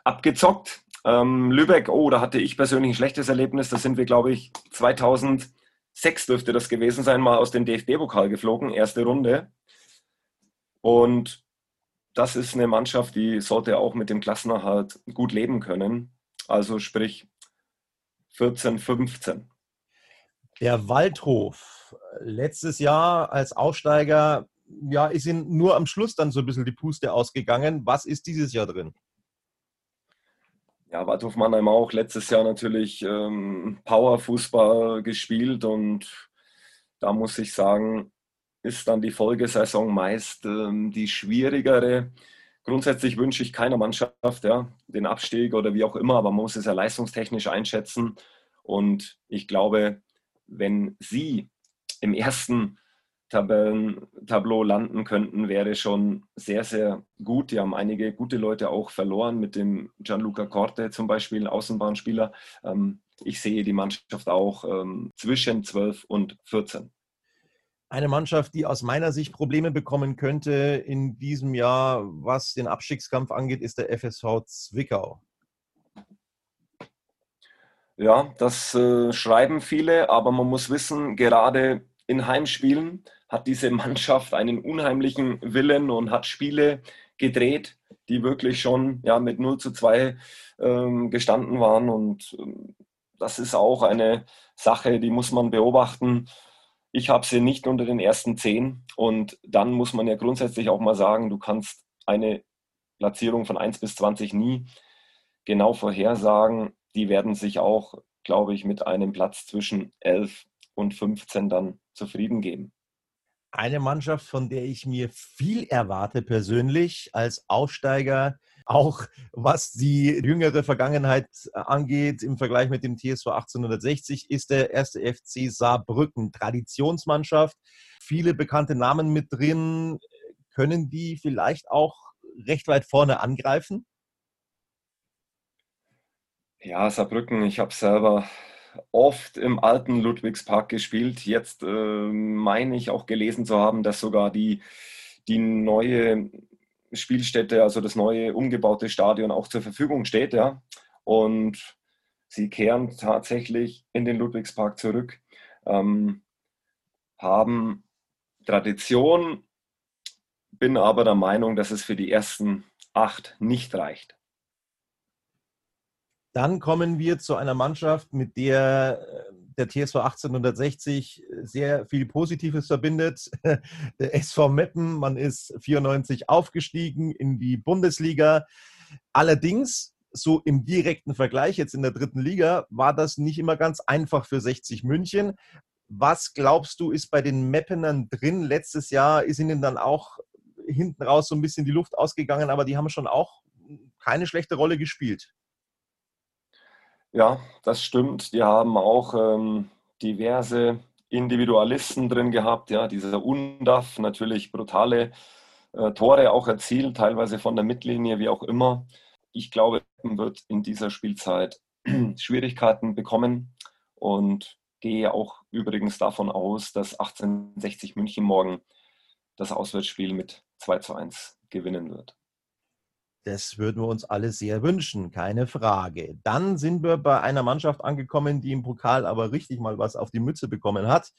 abgezockt. Ähm, Lübeck, oh, da hatte ich persönlich ein schlechtes Erlebnis. Da sind wir, glaube ich, 2006 dürfte das gewesen sein, mal aus dem DFB-Pokal geflogen, erste Runde. Und das ist eine Mannschaft, die sollte auch mit dem Klassenerhalt gut leben können. Also sprich 14, 15. Der Waldhof, letztes Jahr als Aufsteiger, ja, ist ihnen nur am Schluss dann so ein bisschen die Puste ausgegangen. Was ist dieses Jahr drin? Ja, Waldhof Mannheim auch letztes Jahr natürlich ähm, Powerfußball gespielt und da muss ich sagen, ist dann die Folgesaison meist ähm, die schwierigere. Grundsätzlich wünsche ich keiner Mannschaft ja, den Abstieg oder wie auch immer, aber man muss es ja leistungstechnisch einschätzen. Und ich glaube, wenn sie im ersten Tabellentableau landen könnten, wäre schon sehr, sehr gut. Die haben einige gute Leute auch verloren, mit dem Gianluca Corte zum Beispiel, Außenbahnspieler. Ähm, ich sehe die Mannschaft auch ähm, zwischen 12 und 14. Eine Mannschaft, die aus meiner Sicht Probleme bekommen könnte in diesem Jahr, was den Abstiegskampf angeht, ist der FSV Zwickau. Ja, das äh, schreiben viele, aber man muss wissen, gerade in Heimspielen hat diese Mannschaft einen unheimlichen Willen und hat Spiele gedreht, die wirklich schon ja, mit 0 zu 2 ähm, gestanden waren. Und ähm, das ist auch eine Sache, die muss man beobachten. Ich habe sie nicht unter den ersten zehn. Und dann muss man ja grundsätzlich auch mal sagen, du kannst eine Platzierung von 1 bis 20 nie genau vorhersagen. Die werden sich auch, glaube ich, mit einem Platz zwischen 11 und 15 dann zufrieden geben. Eine Mannschaft, von der ich mir viel erwarte persönlich als Aufsteiger, auch was die jüngere Vergangenheit angeht im Vergleich mit dem TSV 1860, ist der erste FC Saarbrücken. Traditionsmannschaft, viele bekannte Namen mit drin. Können die vielleicht auch recht weit vorne angreifen? Ja, Saarbrücken, ich habe selber oft im alten Ludwigspark gespielt. Jetzt äh, meine ich auch gelesen zu haben, dass sogar die, die neue Spielstätte, also das neue umgebaute Stadion auch zur Verfügung steht. Ja? Und sie kehren tatsächlich in den Ludwigspark zurück, ähm, haben Tradition, bin aber der Meinung, dass es für die ersten acht nicht reicht. Dann kommen wir zu einer Mannschaft, mit der äh, der TSV 1860 sehr viel Positives verbindet. Der SV Meppen, man ist 94 aufgestiegen in die Bundesliga. Allerdings, so im direkten Vergleich jetzt in der dritten Liga, war das nicht immer ganz einfach für 60 München. Was glaubst du, ist bei den Meppenern drin? Letztes Jahr ist ihnen dann auch hinten raus so ein bisschen die Luft ausgegangen, aber die haben schon auch keine schlechte Rolle gespielt. Ja, das stimmt. Die haben auch ähm, diverse Individualisten drin gehabt. Ja, dieser Undaf natürlich brutale äh, Tore auch erzielt, teilweise von der Mittellinie, wie auch immer. Ich glaube, wird in dieser Spielzeit Schwierigkeiten bekommen und gehe auch übrigens davon aus, dass 1860 München morgen das Auswärtsspiel mit 2 zu 1 gewinnen wird. Das würden wir uns alle sehr wünschen, keine Frage. Dann sind wir bei einer Mannschaft angekommen, die im Pokal aber richtig mal was auf die Mütze bekommen hat.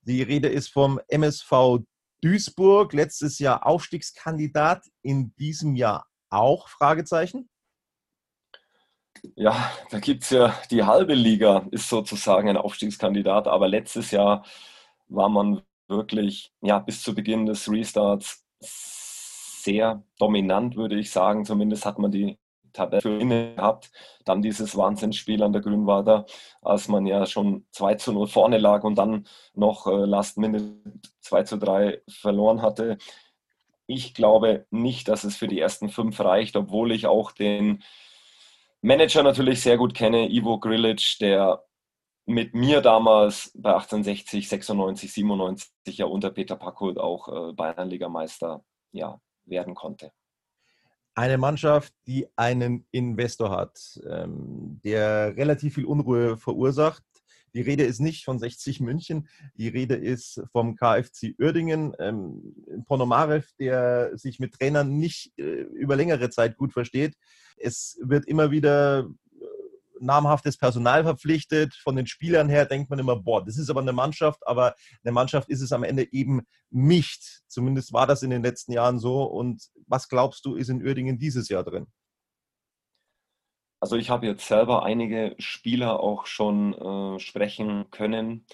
Die Rede ist vom MSV Duisburg, letztes Jahr Aufstiegskandidat, in diesem Jahr auch? Fragezeichen. Ja, da gibt es ja die halbe Liga, ist sozusagen ein Aufstiegskandidat, aber letztes Jahr war man wirklich ja, bis zu Beginn des Restarts sehr dominant, würde ich sagen. Zumindest hat man die Tabelle gehabt. Dann dieses Wahnsinnsspiel an der Grünwalder, als man ja schon 2 zu 0 vorne lag und dann noch äh, Last Minute 2 zu 3 verloren hatte. Ich glaube nicht, dass es für die ersten fünf reicht, obwohl ich auch den Manager natürlich sehr gut kenne, Ivo Grilic, der mit mir damals bei 1860, 96, 97 ja unter Peter Packold auch äh, Bayernligameister ja, werden konnte. Eine Mannschaft, die einen Investor hat, ähm, der relativ viel Unruhe verursacht. Die Rede ist nicht von 60 München, die Rede ist vom KFC Uerdingen. Ähm, Ponomarev, der sich mit Trainern nicht äh, über längere Zeit gut versteht. Es wird immer wieder namhaftes Personal verpflichtet. Von den Spielern her denkt man immer, boah, das ist aber eine Mannschaft, aber eine Mannschaft ist es am Ende eben nicht. Zumindest war das in den letzten Jahren so. Und was glaubst du, ist in Uerdingen dieses Jahr drin? Also ich habe jetzt selber einige Spieler auch schon äh, sprechen können.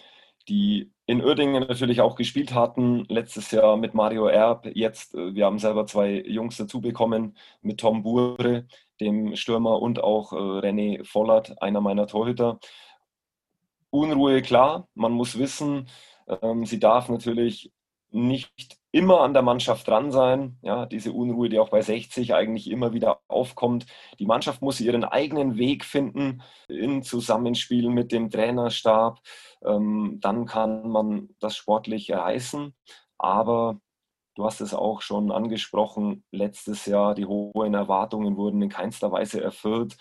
Die in Uerdingen natürlich auch gespielt hatten, letztes Jahr mit Mario Erb. Jetzt, äh, wir haben selber zwei Jungs dazu bekommen, mit Tom Bure, dem Stürmer, und auch äh, René Vollert, einer meiner Torhüter. Unruhe, klar, man muss wissen, ähm, sie darf natürlich nicht immer an der Mannschaft dran sein. Ja, diese Unruhe, die auch bei 60 eigentlich immer wieder aufkommt. Die Mannschaft muss ihren eigenen Weg finden in Zusammenspiel mit dem Trainerstab. Ähm, dann kann man das sportlich reißen. Aber du hast es auch schon angesprochen, letztes Jahr die hohen Erwartungen wurden in keinster Weise erfüllt.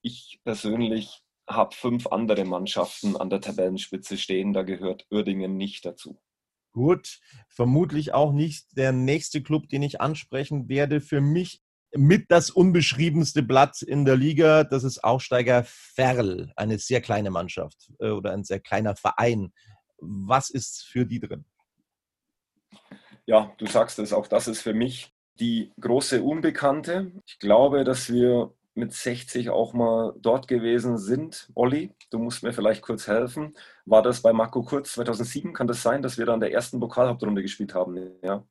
Ich persönlich habe fünf andere Mannschaften an der Tabellenspitze stehen, da gehört Uerdingen nicht dazu. Gut, vermutlich auch nicht der nächste Club, den ich ansprechen werde. Für mich mit das unbeschriebenste Blatt in der Liga, das ist Aufsteiger Ferl, eine sehr kleine Mannschaft äh, oder ein sehr kleiner Verein. Was ist für die drin? Ja, du sagst es, auch das ist für mich die große Unbekannte. Ich glaube, dass wir mit 60 auch mal dort gewesen sind. Olli, du musst mir vielleicht kurz helfen. War das bei Marco Kurz 2007? Kann das sein, dass wir da in der ersten Pokalhauptrunde gespielt haben? Ja.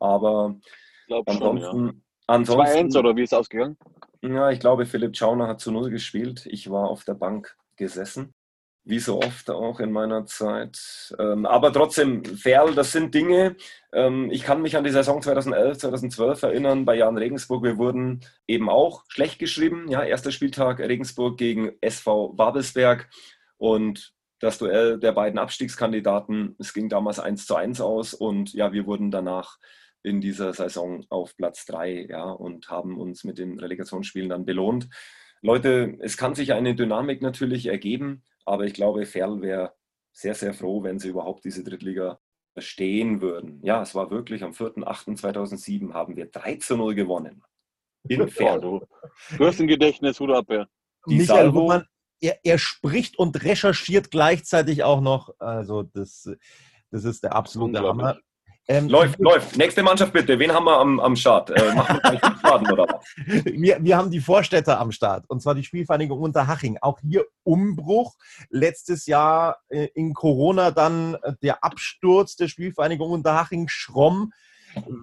Aber ansonsten. Schon, ja. ansonsten 2-1 oder wie ist es ausgegangen? Ja, ich glaube, Philipp Schauner hat zu Null gespielt. Ich war auf der Bank gesessen wie so oft auch in meiner Zeit. Ähm, aber trotzdem, Ferl, das sind Dinge. Ähm, ich kann mich an die Saison 2011, 2012 erinnern bei Jan Regensburg. Wir wurden eben auch schlecht geschrieben. Ja, erster Spieltag Regensburg gegen SV Babelsberg und das Duell der beiden Abstiegskandidaten. Es ging damals 1 zu 1 aus und ja, wir wurden danach in dieser Saison auf Platz 3 ja, und haben uns mit den Relegationsspielen dann belohnt. Leute, es kann sich eine Dynamik natürlich ergeben. Aber ich glaube, Ferl wäre sehr, sehr froh, wenn sie überhaupt diese Drittliga verstehen würden. Ja, es war wirklich am 4.8.2007 haben wir 3 zu 0 gewonnen. In Ferl. du, du hast ein Gedächtnis, Hut ab, ja. Michael Humann, er, er spricht und recherchiert gleichzeitig auch noch. Also das, das ist der absolute Hammer. Ähm, läuft, läuft. Nächste Mannschaft bitte. Wen haben wir am, am Start? Äh, machen wir Schaden, oder was? Wir, wir haben die Vorstädter am Start und zwar die Spielvereinigung Unterhaching. Auch hier Umbruch. Letztes Jahr äh, in Corona dann der Absturz der Spielvereinigung Unterhaching Schromm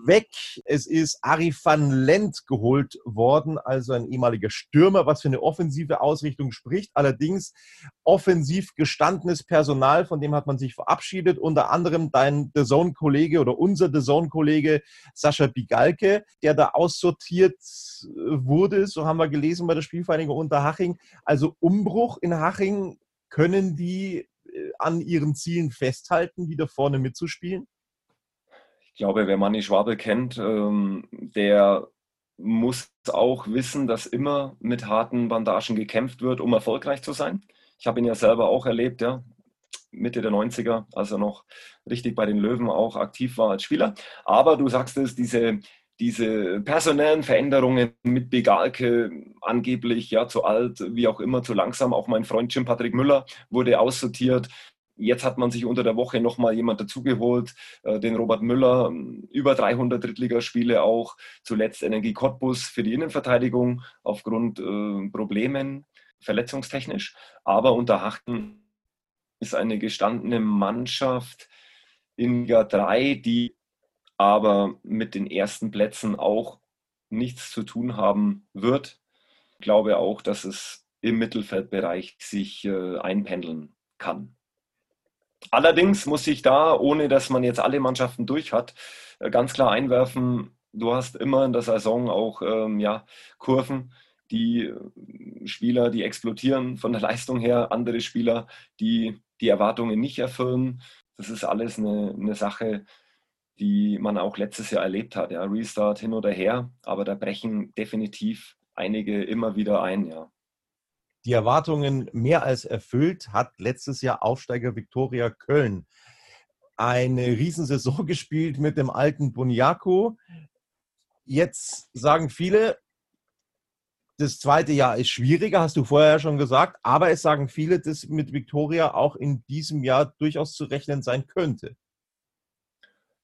weg. Es ist Ari van Lent geholt worden, also ein ehemaliger Stürmer, was für eine offensive Ausrichtung spricht. Allerdings offensiv gestandenes Personal, von dem hat man sich verabschiedet. Unter anderem dein The Zone-Kollege oder unser The Zone-Kollege Sascha Bigalke, der da aussortiert äh, wurde. So haben wir gelesen bei der Spielvereinigung Unterhaching. Also Umbruch in Haching. Können die äh, an ihren Zielen festhalten, wieder vorne mitzuspielen? Ich glaube, wer Manni Schwabel kennt, ähm, der muss auch wissen, dass immer mit harten Bandagen gekämpft wird, um erfolgreich zu sein. Ich habe ihn ja selber auch erlebt, ja, Mitte der 90er, als er noch richtig bei den Löwen auch aktiv war als Spieler. Aber du sagst es, diese, diese personellen Veränderungen mit Begalke, angeblich ja zu alt, wie auch immer, zu langsam. Auch mein Freund Jim Patrick Müller wurde aussortiert. Jetzt hat man sich unter der Woche nochmal jemand dazugeholt, äh, den Robert Müller, über 300 Drittligaspiele auch, zuletzt Energie Cottbus für die Innenverteidigung aufgrund äh, Problemen, verletzungstechnisch. Aber Unterhachten ist eine gestandene Mannschaft in Liga 3, die aber mit den ersten Plätzen auch nichts zu tun haben wird. Ich glaube auch, dass es im Mittelfeldbereich sich äh, einpendeln kann. Allerdings muss ich da, ohne dass man jetzt alle Mannschaften durch hat, äh, ganz klar einwerfen, du hast immer in der Saison auch ähm, ja, Kurven, die äh, Spieler, die explodieren von der Leistung her, andere Spieler, die die Erwartungen nicht erfüllen. Das ist alles eine, eine Sache, die man auch letztes Jahr erlebt hat. Ja. Restart hin oder her, aber da brechen definitiv einige immer wieder ein. Ja die Erwartungen mehr als erfüllt hat letztes Jahr Aufsteiger Viktoria Köln. Eine Riesensaison gespielt mit dem alten Buniaco. Jetzt sagen viele, das zweite Jahr ist schwieriger, hast du vorher schon gesagt, aber es sagen viele, dass mit Viktoria auch in diesem Jahr durchaus zu rechnen sein könnte.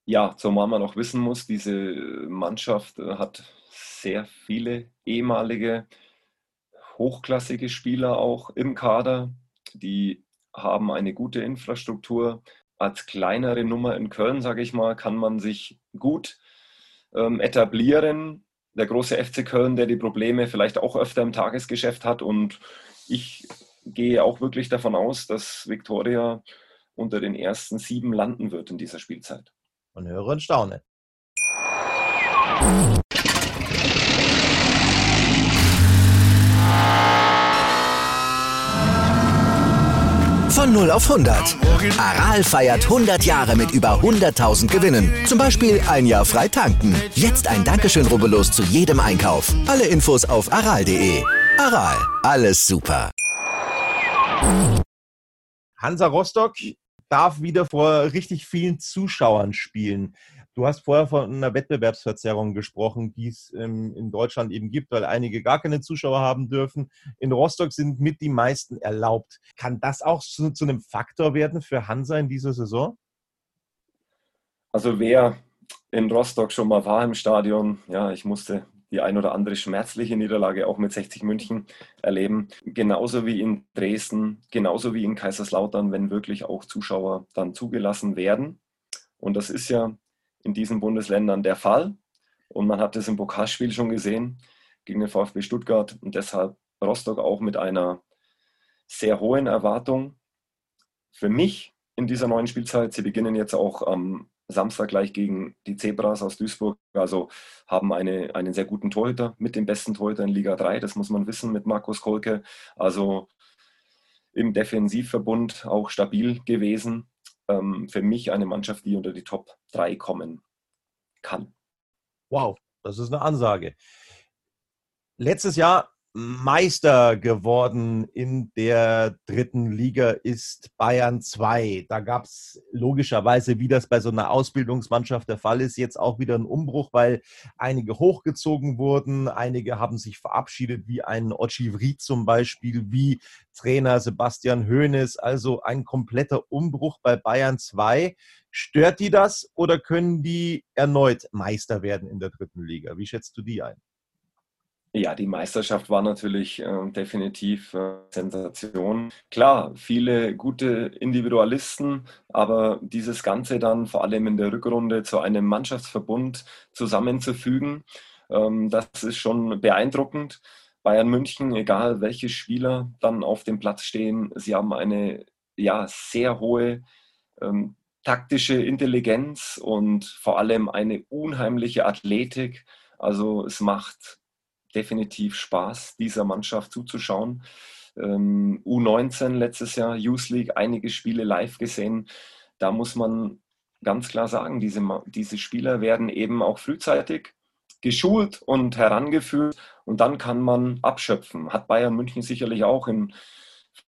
Ja, zumal man auch wissen muss, diese Mannschaft äh, hat sehr viele ehemalige hochklassige Spieler auch im Kader, die haben eine gute Infrastruktur. Als kleinere Nummer in Köln, sage ich mal, kann man sich gut ähm, etablieren. Der große FC Köln, der die Probleme vielleicht auch öfter im Tagesgeschäft hat. Und ich gehe auch wirklich davon aus, dass Viktoria unter den ersten sieben landen wird in dieser Spielzeit. Und höre und staune. Von 0 auf 100. Aral feiert 100 Jahre mit über 100.000 Gewinnen. Zum Beispiel ein Jahr frei tanken. Jetzt ein Dankeschön, rubbellos zu jedem Einkauf. Alle Infos auf aral.de. Aral, alles super. Hansa Rostock darf wieder vor richtig vielen Zuschauern spielen. Du hast vorher von einer Wettbewerbsverzerrung gesprochen, die es ähm, in Deutschland eben gibt, weil einige gar keine Zuschauer haben dürfen. In Rostock sind mit die meisten erlaubt. Kann das auch zu, zu einem Faktor werden für Hansa in dieser Saison? Also wer in Rostock schon mal war im Stadion, ja, ich musste die ein oder andere schmerzliche Niederlage auch mit 60 München erleben. Genauso wie in Dresden, genauso wie in Kaiserslautern, wenn wirklich auch Zuschauer dann zugelassen werden. Und das ist ja in diesen Bundesländern der Fall. Und man hat es im Pokalspiel schon gesehen gegen den VfB Stuttgart und deshalb Rostock auch mit einer sehr hohen Erwartung. Für mich in dieser neuen Spielzeit, sie beginnen jetzt auch am Samstag gleich gegen die Zebras aus Duisburg, also haben eine, einen sehr guten Torhüter mit dem besten Torhüter in Liga 3, das muss man wissen mit Markus Kolke. Also im Defensivverbund auch stabil gewesen ähm, für mich eine Mannschaft, die unter die Top 3 kommen kann. Wow, das ist eine Ansage. Letztes Jahr Meister geworden in der dritten Liga ist Bayern 2. Da gab es logischerweise, wie das bei so einer Ausbildungsmannschaft der Fall ist, jetzt auch wieder einen Umbruch, weil einige hochgezogen wurden, einige haben sich verabschiedet, wie ein Ochivri zum Beispiel, wie Trainer Sebastian Hoeneß. Also ein kompletter Umbruch bei Bayern 2. Stört die das oder können die erneut Meister werden in der dritten Liga? Wie schätzt du die ein? Ja, die Meisterschaft war natürlich äh, definitiv äh, Sensation. Klar, viele gute Individualisten, aber dieses Ganze dann vor allem in der Rückrunde zu einem Mannschaftsverbund zusammenzufügen, ähm, das ist schon beeindruckend. Bayern München, egal welche Spieler dann auf dem Platz stehen, sie haben eine ja, sehr hohe ähm, taktische Intelligenz und vor allem eine unheimliche Athletik. Also es macht definitiv Spaß, dieser Mannschaft zuzuschauen. Ähm, U19 letztes Jahr, Youth League, einige Spiele live gesehen. Da muss man ganz klar sagen, diese, diese Spieler werden eben auch frühzeitig geschult und herangeführt und dann kann man abschöpfen. Hat Bayern München sicherlich auch in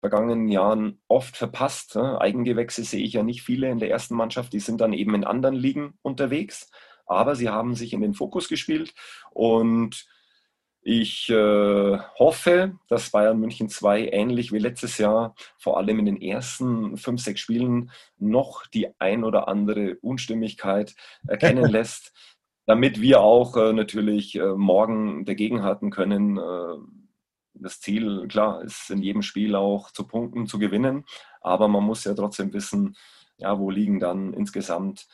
vergangenen Jahren oft verpasst. Eigengewächse sehe ich ja nicht viele in der ersten Mannschaft, die sind dann eben in anderen Ligen unterwegs, aber sie haben sich in den Fokus gespielt und ich äh, hoffe, dass Bayern München 2 ähnlich wie letztes Jahr vor allem in den ersten fünf, sechs Spielen noch die ein oder andere Unstimmigkeit erkennen lässt, damit wir auch äh, natürlich äh, morgen dagegenhalten können. Äh, das Ziel, klar, ist in jedem Spiel auch zu punkten, zu gewinnen, aber man muss ja trotzdem wissen, ja, wo liegen dann insgesamt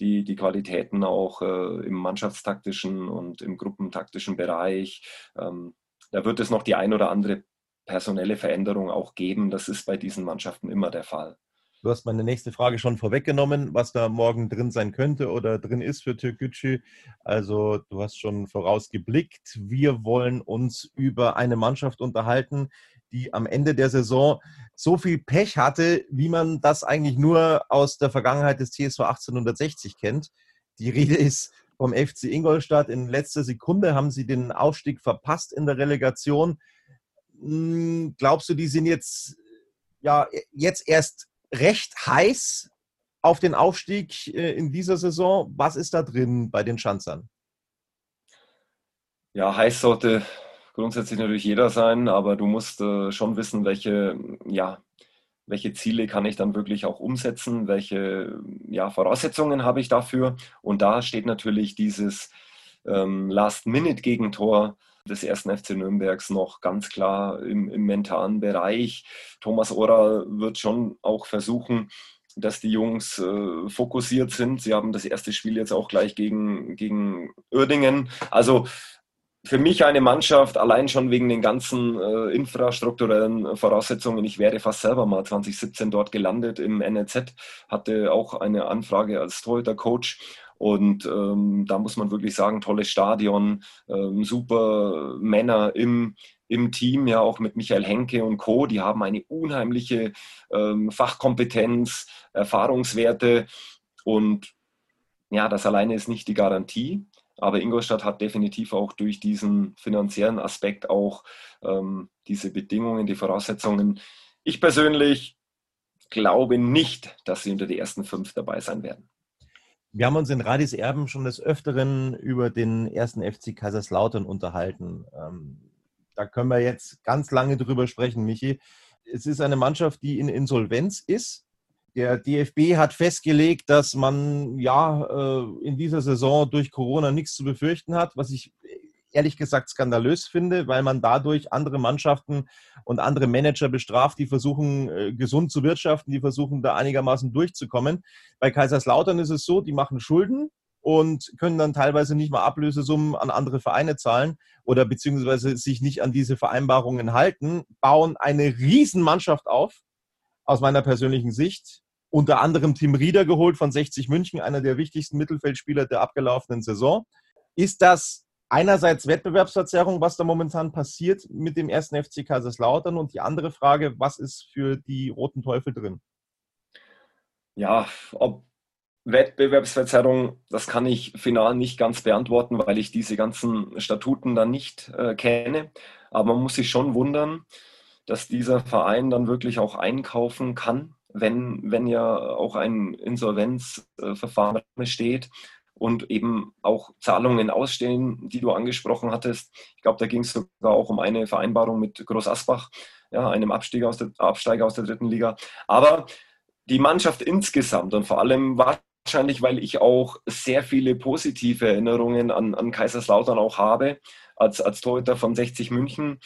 die, die Qualitäten auch äh, im mannschaftstaktischen und im gruppentaktischen Bereich. Ähm, da wird es noch die ein oder andere personelle Veränderung auch geben. Das ist bei diesen Mannschaften immer der Fall. Du hast meine nächste Frage schon vorweggenommen, was da morgen drin sein könnte oder drin ist für Türkgücü. Also du hast schon vorausgeblickt. Wir wollen uns über eine Mannschaft unterhalten, die am Ende der Saison so viel Pech hatte, wie man das eigentlich nur aus der Vergangenheit des TSV 1860 kennt. Die Rede ist vom FC Ingolstadt. In letzter Sekunde haben sie den Aufstieg verpasst in der Relegation. Hm, glaubst du, die sind jetzt, ja, jetzt erst recht heiß auf den Aufstieg äh, in dieser Saison? Was ist da drin bei den Schanzern? Ja, heiß sollte grundsätzlich natürlich jeder sein, aber du musst äh, schon wissen, welche, ja, welche Ziele kann ich dann wirklich auch umsetzen, welche ja, Voraussetzungen habe ich dafür. Und da steht natürlich dieses ähm, Last-Minute-Gegentor des ersten FC Nürnbergs noch ganz klar im, im mentalen Bereich. Thomas Oral wird schon auch versuchen, dass die Jungs äh, fokussiert sind. Sie haben das erste Spiel jetzt auch gleich gegen, gegen. Also für mich eine Mannschaft, allein schon wegen den ganzen äh, infrastrukturellen Voraussetzungen. Ich wäre fast selber mal 2017 dort gelandet im NLZ, hatte auch eine Anfrage als Torhüter-Coach. Und ähm, da muss man wirklich sagen, tolles Stadion, ähm, super Männer im, im Team, ja auch mit Michael Henke und Co. Die haben eine unheimliche ähm, Fachkompetenz, Erfahrungswerte und ja, das alleine ist nicht die Garantie. Aber Ingolstadt hat definitiv auch durch diesen finanziellen Aspekt auch ähm, diese Bedingungen, die Voraussetzungen. Ich persönlich glaube nicht, dass sie unter die ersten fünf dabei sein werden. Wir haben uns in Radis Erben schon des Öfteren über den ersten FC Kaiserslautern unterhalten. Ähm, da können wir jetzt ganz lange drüber sprechen, Michi. Es ist eine Mannschaft, die in Insolvenz ist der DFB hat festgelegt, dass man ja äh, in dieser Saison durch Corona nichts zu befürchten hat, was ich ehrlich gesagt skandalös finde, weil man dadurch andere Mannschaften und andere Manager bestraft, die versuchen, äh, gesund zu wirtschaften, die versuchen, da einigermaßen durchzukommen. Bei Kaiserslautern ist es so, die machen Schulden und können dann teilweise nicht mal Ablösesummen an andere Vereine zahlen oder beziehungsweise sich nicht an diese Vereinbarungen halten, bauen eine Riesenmannschaft auf aus meiner persönlichen Sicht. Unter anderem Tim Rieder geholt von 60 München, einer der wichtigsten Mittelfeldspieler der abgelaufenen Saison. Ist das einerseits Wettbewerbsverzerrung, was da momentan passiert mit dem ersten FC Kaiserslautern? Und die andere Frage, was ist für die Roten Teufel drin? Ja, ob Wettbewerbsverzerrung, das kann ich final nicht ganz beantworten, weil ich diese ganzen Statuten dann nicht äh, kenne. Aber man muss sich schon wundern, dass dieser Verein dann wirklich auch einkaufen kann, wenn, wenn ja auch ein Insolvenzverfahren steht und eben auch Zahlungen ausstehen, die du angesprochen hattest. Ich glaube, da ging es sogar auch um eine Vereinbarung mit Groß Asbach, ja, einem Absteiger aus, der, Absteiger aus der dritten Liga. Aber die Mannschaft insgesamt und vor allem wahrscheinlich, weil ich auch sehr viele positive Erinnerungen an, an Kaiserslautern auch habe, als, als Torhüter von 60 München,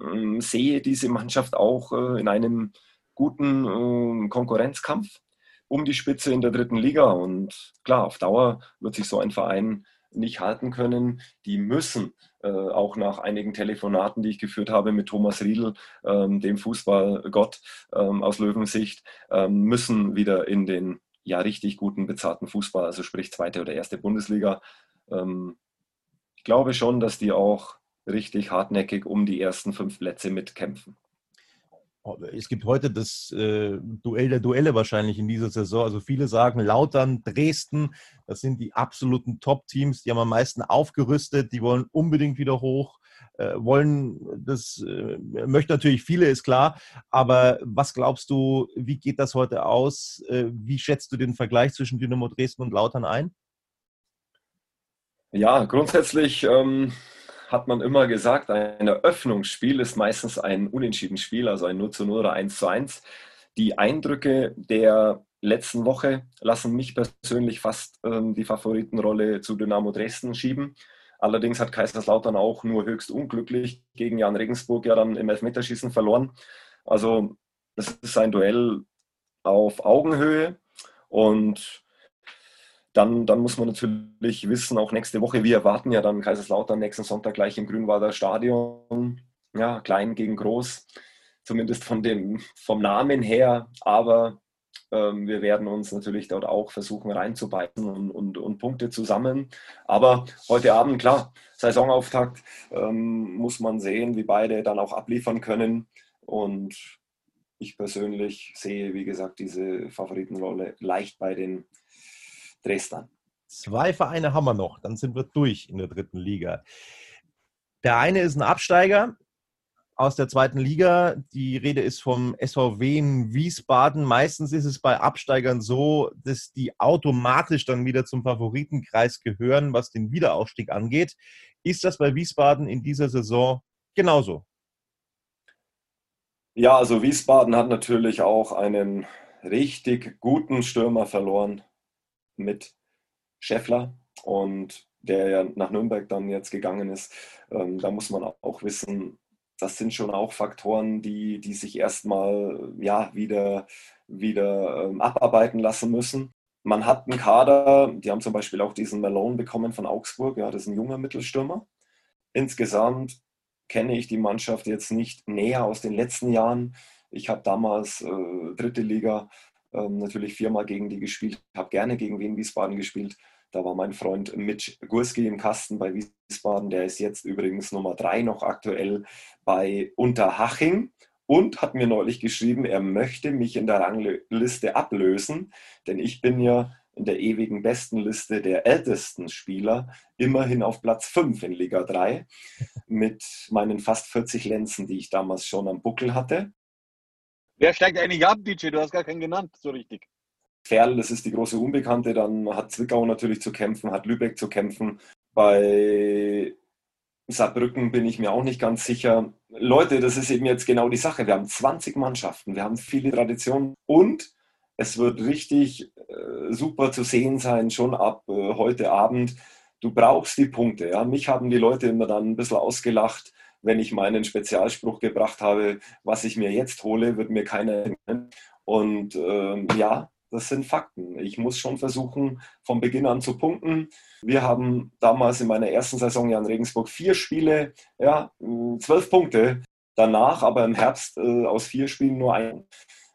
ähm, sehe diese Mannschaft auch äh, in einem guten ähm, Konkurrenzkampf um die Spitze in der dritten Liga. Und klar, auf Dauer wird sich so ein Verein nicht halten können. Die müssen äh, auch nach einigen Telefonaten, die ich geführt habe mit Thomas Riedl, ähm, dem Fußballgott aus Löwensicht, müssen wieder in den ja richtig guten, bezahlten Fußball, also sprich zweite oder erste Bundesliga. Ich glaube schon, dass die auch richtig hartnäckig um die ersten fünf Plätze mitkämpfen. Oh, es gibt heute das äh, Duell der Duelle wahrscheinlich in dieser Saison. Also viele sagen Lautern, Dresden, das sind die absoluten Top-Teams, die haben am meisten aufgerüstet, die wollen unbedingt wieder hoch, äh, wollen das, äh, möchten natürlich viele, ist klar. Aber was glaubst du, wie geht das heute aus? Äh, wie schätzt du den Vergleich zwischen Dynamo Dresden und Lautern ein? Ja, grundsätzlich ähm, hat man immer gesagt, ein Eröffnungsspiel ist meistens ein unentschieden Spiel, also ein 0 zu 0 oder 1 zu 1. Die Eindrücke der letzten Woche lassen mich persönlich fast ähm, die Favoritenrolle zu Dynamo Dresden schieben. Allerdings hat Kaiserslautern auch nur höchst unglücklich gegen Jan Regensburg ja dann im Elfmeterschießen verloren. Also das ist ein Duell auf Augenhöhe und dann, dann muss man natürlich wissen, auch nächste Woche, wir erwarten ja dann Kaiserslautern nächsten Sonntag gleich im Grünwalder Stadion. Ja, klein gegen groß, zumindest von dem, vom Namen her. Aber ähm, wir werden uns natürlich dort auch versuchen reinzubeißen und, und, und Punkte zu sammeln. Aber heute Abend, klar, Saisonauftakt, ähm, muss man sehen, wie beide dann auch abliefern können. Und ich persönlich sehe, wie gesagt, diese Favoritenrolle leicht bei den Dresden. Zwei Vereine haben wir noch, dann sind wir durch in der dritten Liga. Der eine ist ein Absteiger aus der zweiten Liga. Die Rede ist vom SVW in Wiesbaden. Meistens ist es bei Absteigern so, dass die automatisch dann wieder zum Favoritenkreis gehören, was den Wiederaufstieg angeht. Ist das bei Wiesbaden in dieser Saison genauso? Ja, also Wiesbaden hat natürlich auch einen richtig guten Stürmer verloren mit Scheffler. Und der ja nach Nürnberg dann jetzt gegangen ist. Ähm, da muss man auch wissen, das sind schon auch Faktoren, die, die sich erstmal ja, wieder, wieder ähm, abarbeiten lassen müssen. Man hat einen Kader, die haben zum Beispiel auch diesen Malone bekommen von Augsburg, ja, das ist ein junger Mittelstürmer. Insgesamt kenne ich die Mannschaft jetzt nicht näher aus den letzten Jahren. Ich habe damals äh, dritte Liga ähm, natürlich viermal gegen die gespielt, habe gerne gegen Wien Wiesbaden gespielt. Da war mein Freund Mitch Gurski im Kasten bei Wiesbaden. Der ist jetzt übrigens Nummer drei noch aktuell bei Unterhaching und hat mir neulich geschrieben, er möchte mich in der Rangliste ablösen, denn ich bin ja in der ewigen Bestenliste der ältesten Spieler immerhin auf Platz 5 in Liga 3 mit meinen fast 40 Lenzen, die ich damals schon am Buckel hatte. Wer steigt eigentlich ab, DJ? Du hast gar keinen genannt, so richtig. Ferl, das ist die große Unbekannte. Dann hat Zwickau natürlich zu kämpfen, hat Lübeck zu kämpfen. Bei Saarbrücken bin ich mir auch nicht ganz sicher. Leute, das ist eben jetzt genau die Sache. Wir haben 20 Mannschaften, wir haben viele Traditionen und es wird richtig äh, super zu sehen sein, schon ab äh, heute Abend. Du brauchst die Punkte. Ja? Mich haben die Leute immer dann ein bisschen ausgelacht, wenn ich meinen Spezialspruch gebracht habe, was ich mir jetzt hole, wird mir keiner. Und ähm, ja, das sind Fakten. Ich muss schon versuchen, vom Beginn an zu punkten. Wir haben damals in meiner ersten Saison ja in Regensburg vier Spiele, ja, zwölf Punkte. Danach aber im Herbst äh, aus vier Spielen nur ein.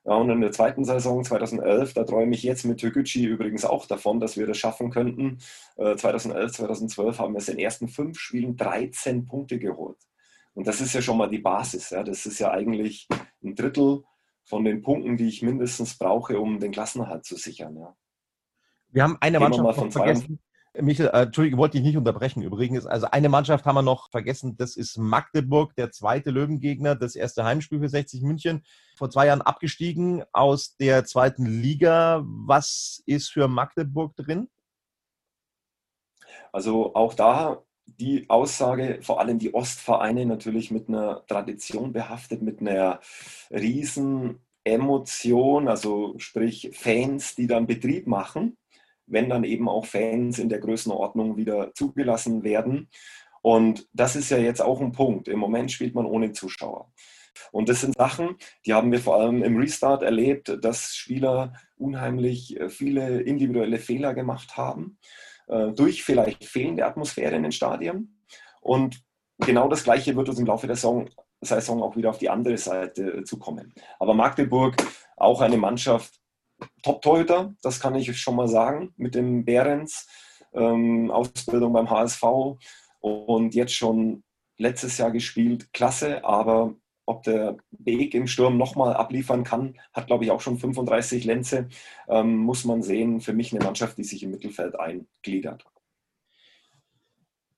Ja, und in der zweiten Saison 2011, da träume ich jetzt mit Türkgücü übrigens auch davon, dass wir das schaffen könnten. Äh, 2011, 2012 haben wir es in den ersten fünf Spielen 13 Punkte geholt. Und das ist ja schon mal die Basis. Ja. Das ist ja eigentlich ein Drittel von den Punkten, die ich mindestens brauche, um den Klassenerhalt zu sichern. Ja. Wir haben eine Gehen Mannschaft von vergessen. Michael, äh, Entschuldigung, wollte ich nicht unterbrechen. Übrigens, also eine Mannschaft haben wir noch vergessen, das ist Magdeburg, der zweite Löwengegner, das erste Heimspiel für 60 München. Vor zwei Jahren abgestiegen aus der zweiten Liga. Was ist für Magdeburg drin? Also auch da die Aussage, vor allem die Ostvereine natürlich mit einer Tradition behaftet, mit einer riesen Emotion, also sprich Fans, die dann Betrieb machen, wenn dann eben auch Fans in der Größenordnung wieder zugelassen werden. Und das ist ja jetzt auch ein Punkt. Im Moment spielt man ohne Zuschauer. Und das sind Sachen, die haben wir vor allem im Restart erlebt, dass Spieler unheimlich äh, viele individuelle Fehler gemacht haben äh, durch vielleicht fehlende Atmosphäre in den Stadien. Und genau das Gleiche wird uns im Laufe der Saison, Saison auch wieder auf die andere Seite äh, zukommen. Aber Magdeburg, auch eine Mannschaft, Top-Torhüter, das kann ich schon mal sagen, mit dem Behrens, ähm, Ausbildung beim HSV und jetzt schon letztes Jahr gespielt, klasse, aber ob der Weg im Sturm nochmal abliefern kann, hat, glaube ich, auch schon 35 Lenze. Ähm, muss man sehen. Für mich eine Mannschaft, die sich im Mittelfeld eingliedert.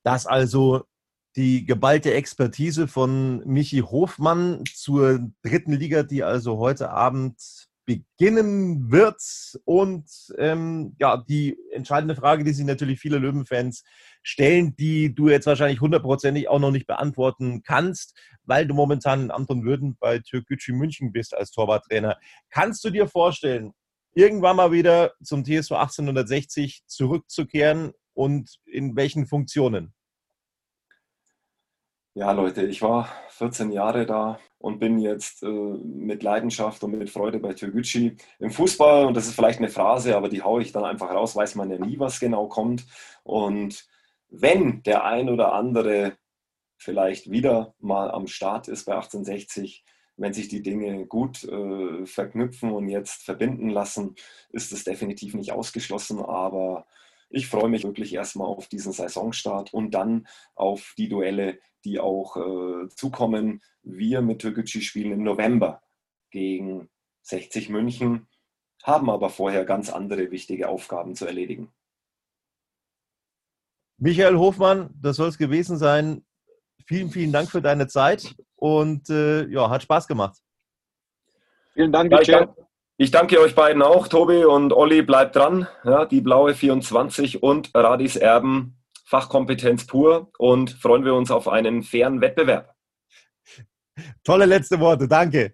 Das also die geballte Expertise von Michi Hofmann zur dritten Liga, die also heute Abend beginnen wird. Und ähm, ja, die entscheidende Frage, die sich natürlich viele Löwenfans stellen, die du jetzt wahrscheinlich hundertprozentig auch noch nicht beantworten kannst, weil du momentan in Anton Würden bei Türkgücü München bist als Torwarttrainer. Kannst du dir vorstellen, irgendwann mal wieder zum TSV 1860 zurückzukehren und in welchen Funktionen? Ja, Leute, ich war 14 Jahre da und bin jetzt äh, mit Leidenschaft und mit Freude bei Türgücü im Fußball. Und das ist vielleicht eine Phrase, aber die haue ich dann einfach raus, weiß man ja nie, was genau kommt. Und wenn der ein oder andere vielleicht wieder mal am Start ist bei 1860, wenn sich die Dinge gut äh, verknüpfen und jetzt verbinden lassen, ist es definitiv nicht ausgeschlossen. Aber ich freue mich wirklich erstmal auf diesen Saisonstart und dann auf die Duelle, die auch äh, zukommen. Wir mit Türkgücü spielen im November gegen 60 München, haben aber vorher ganz andere wichtige Aufgaben zu erledigen. Michael Hofmann, das soll es gewesen sein. Vielen, vielen Dank für deine Zeit und äh, ja, hat Spaß gemacht. Vielen Dank, ja, ich, danke, euch beiden auch, Tobi und Olli, bleibt dran. Ja, die blaue 24 und Radis Erben, Fachkompetenz pur und freuen wir uns auf einen fairen Wettbewerb. Tolle letzte Worte, danke.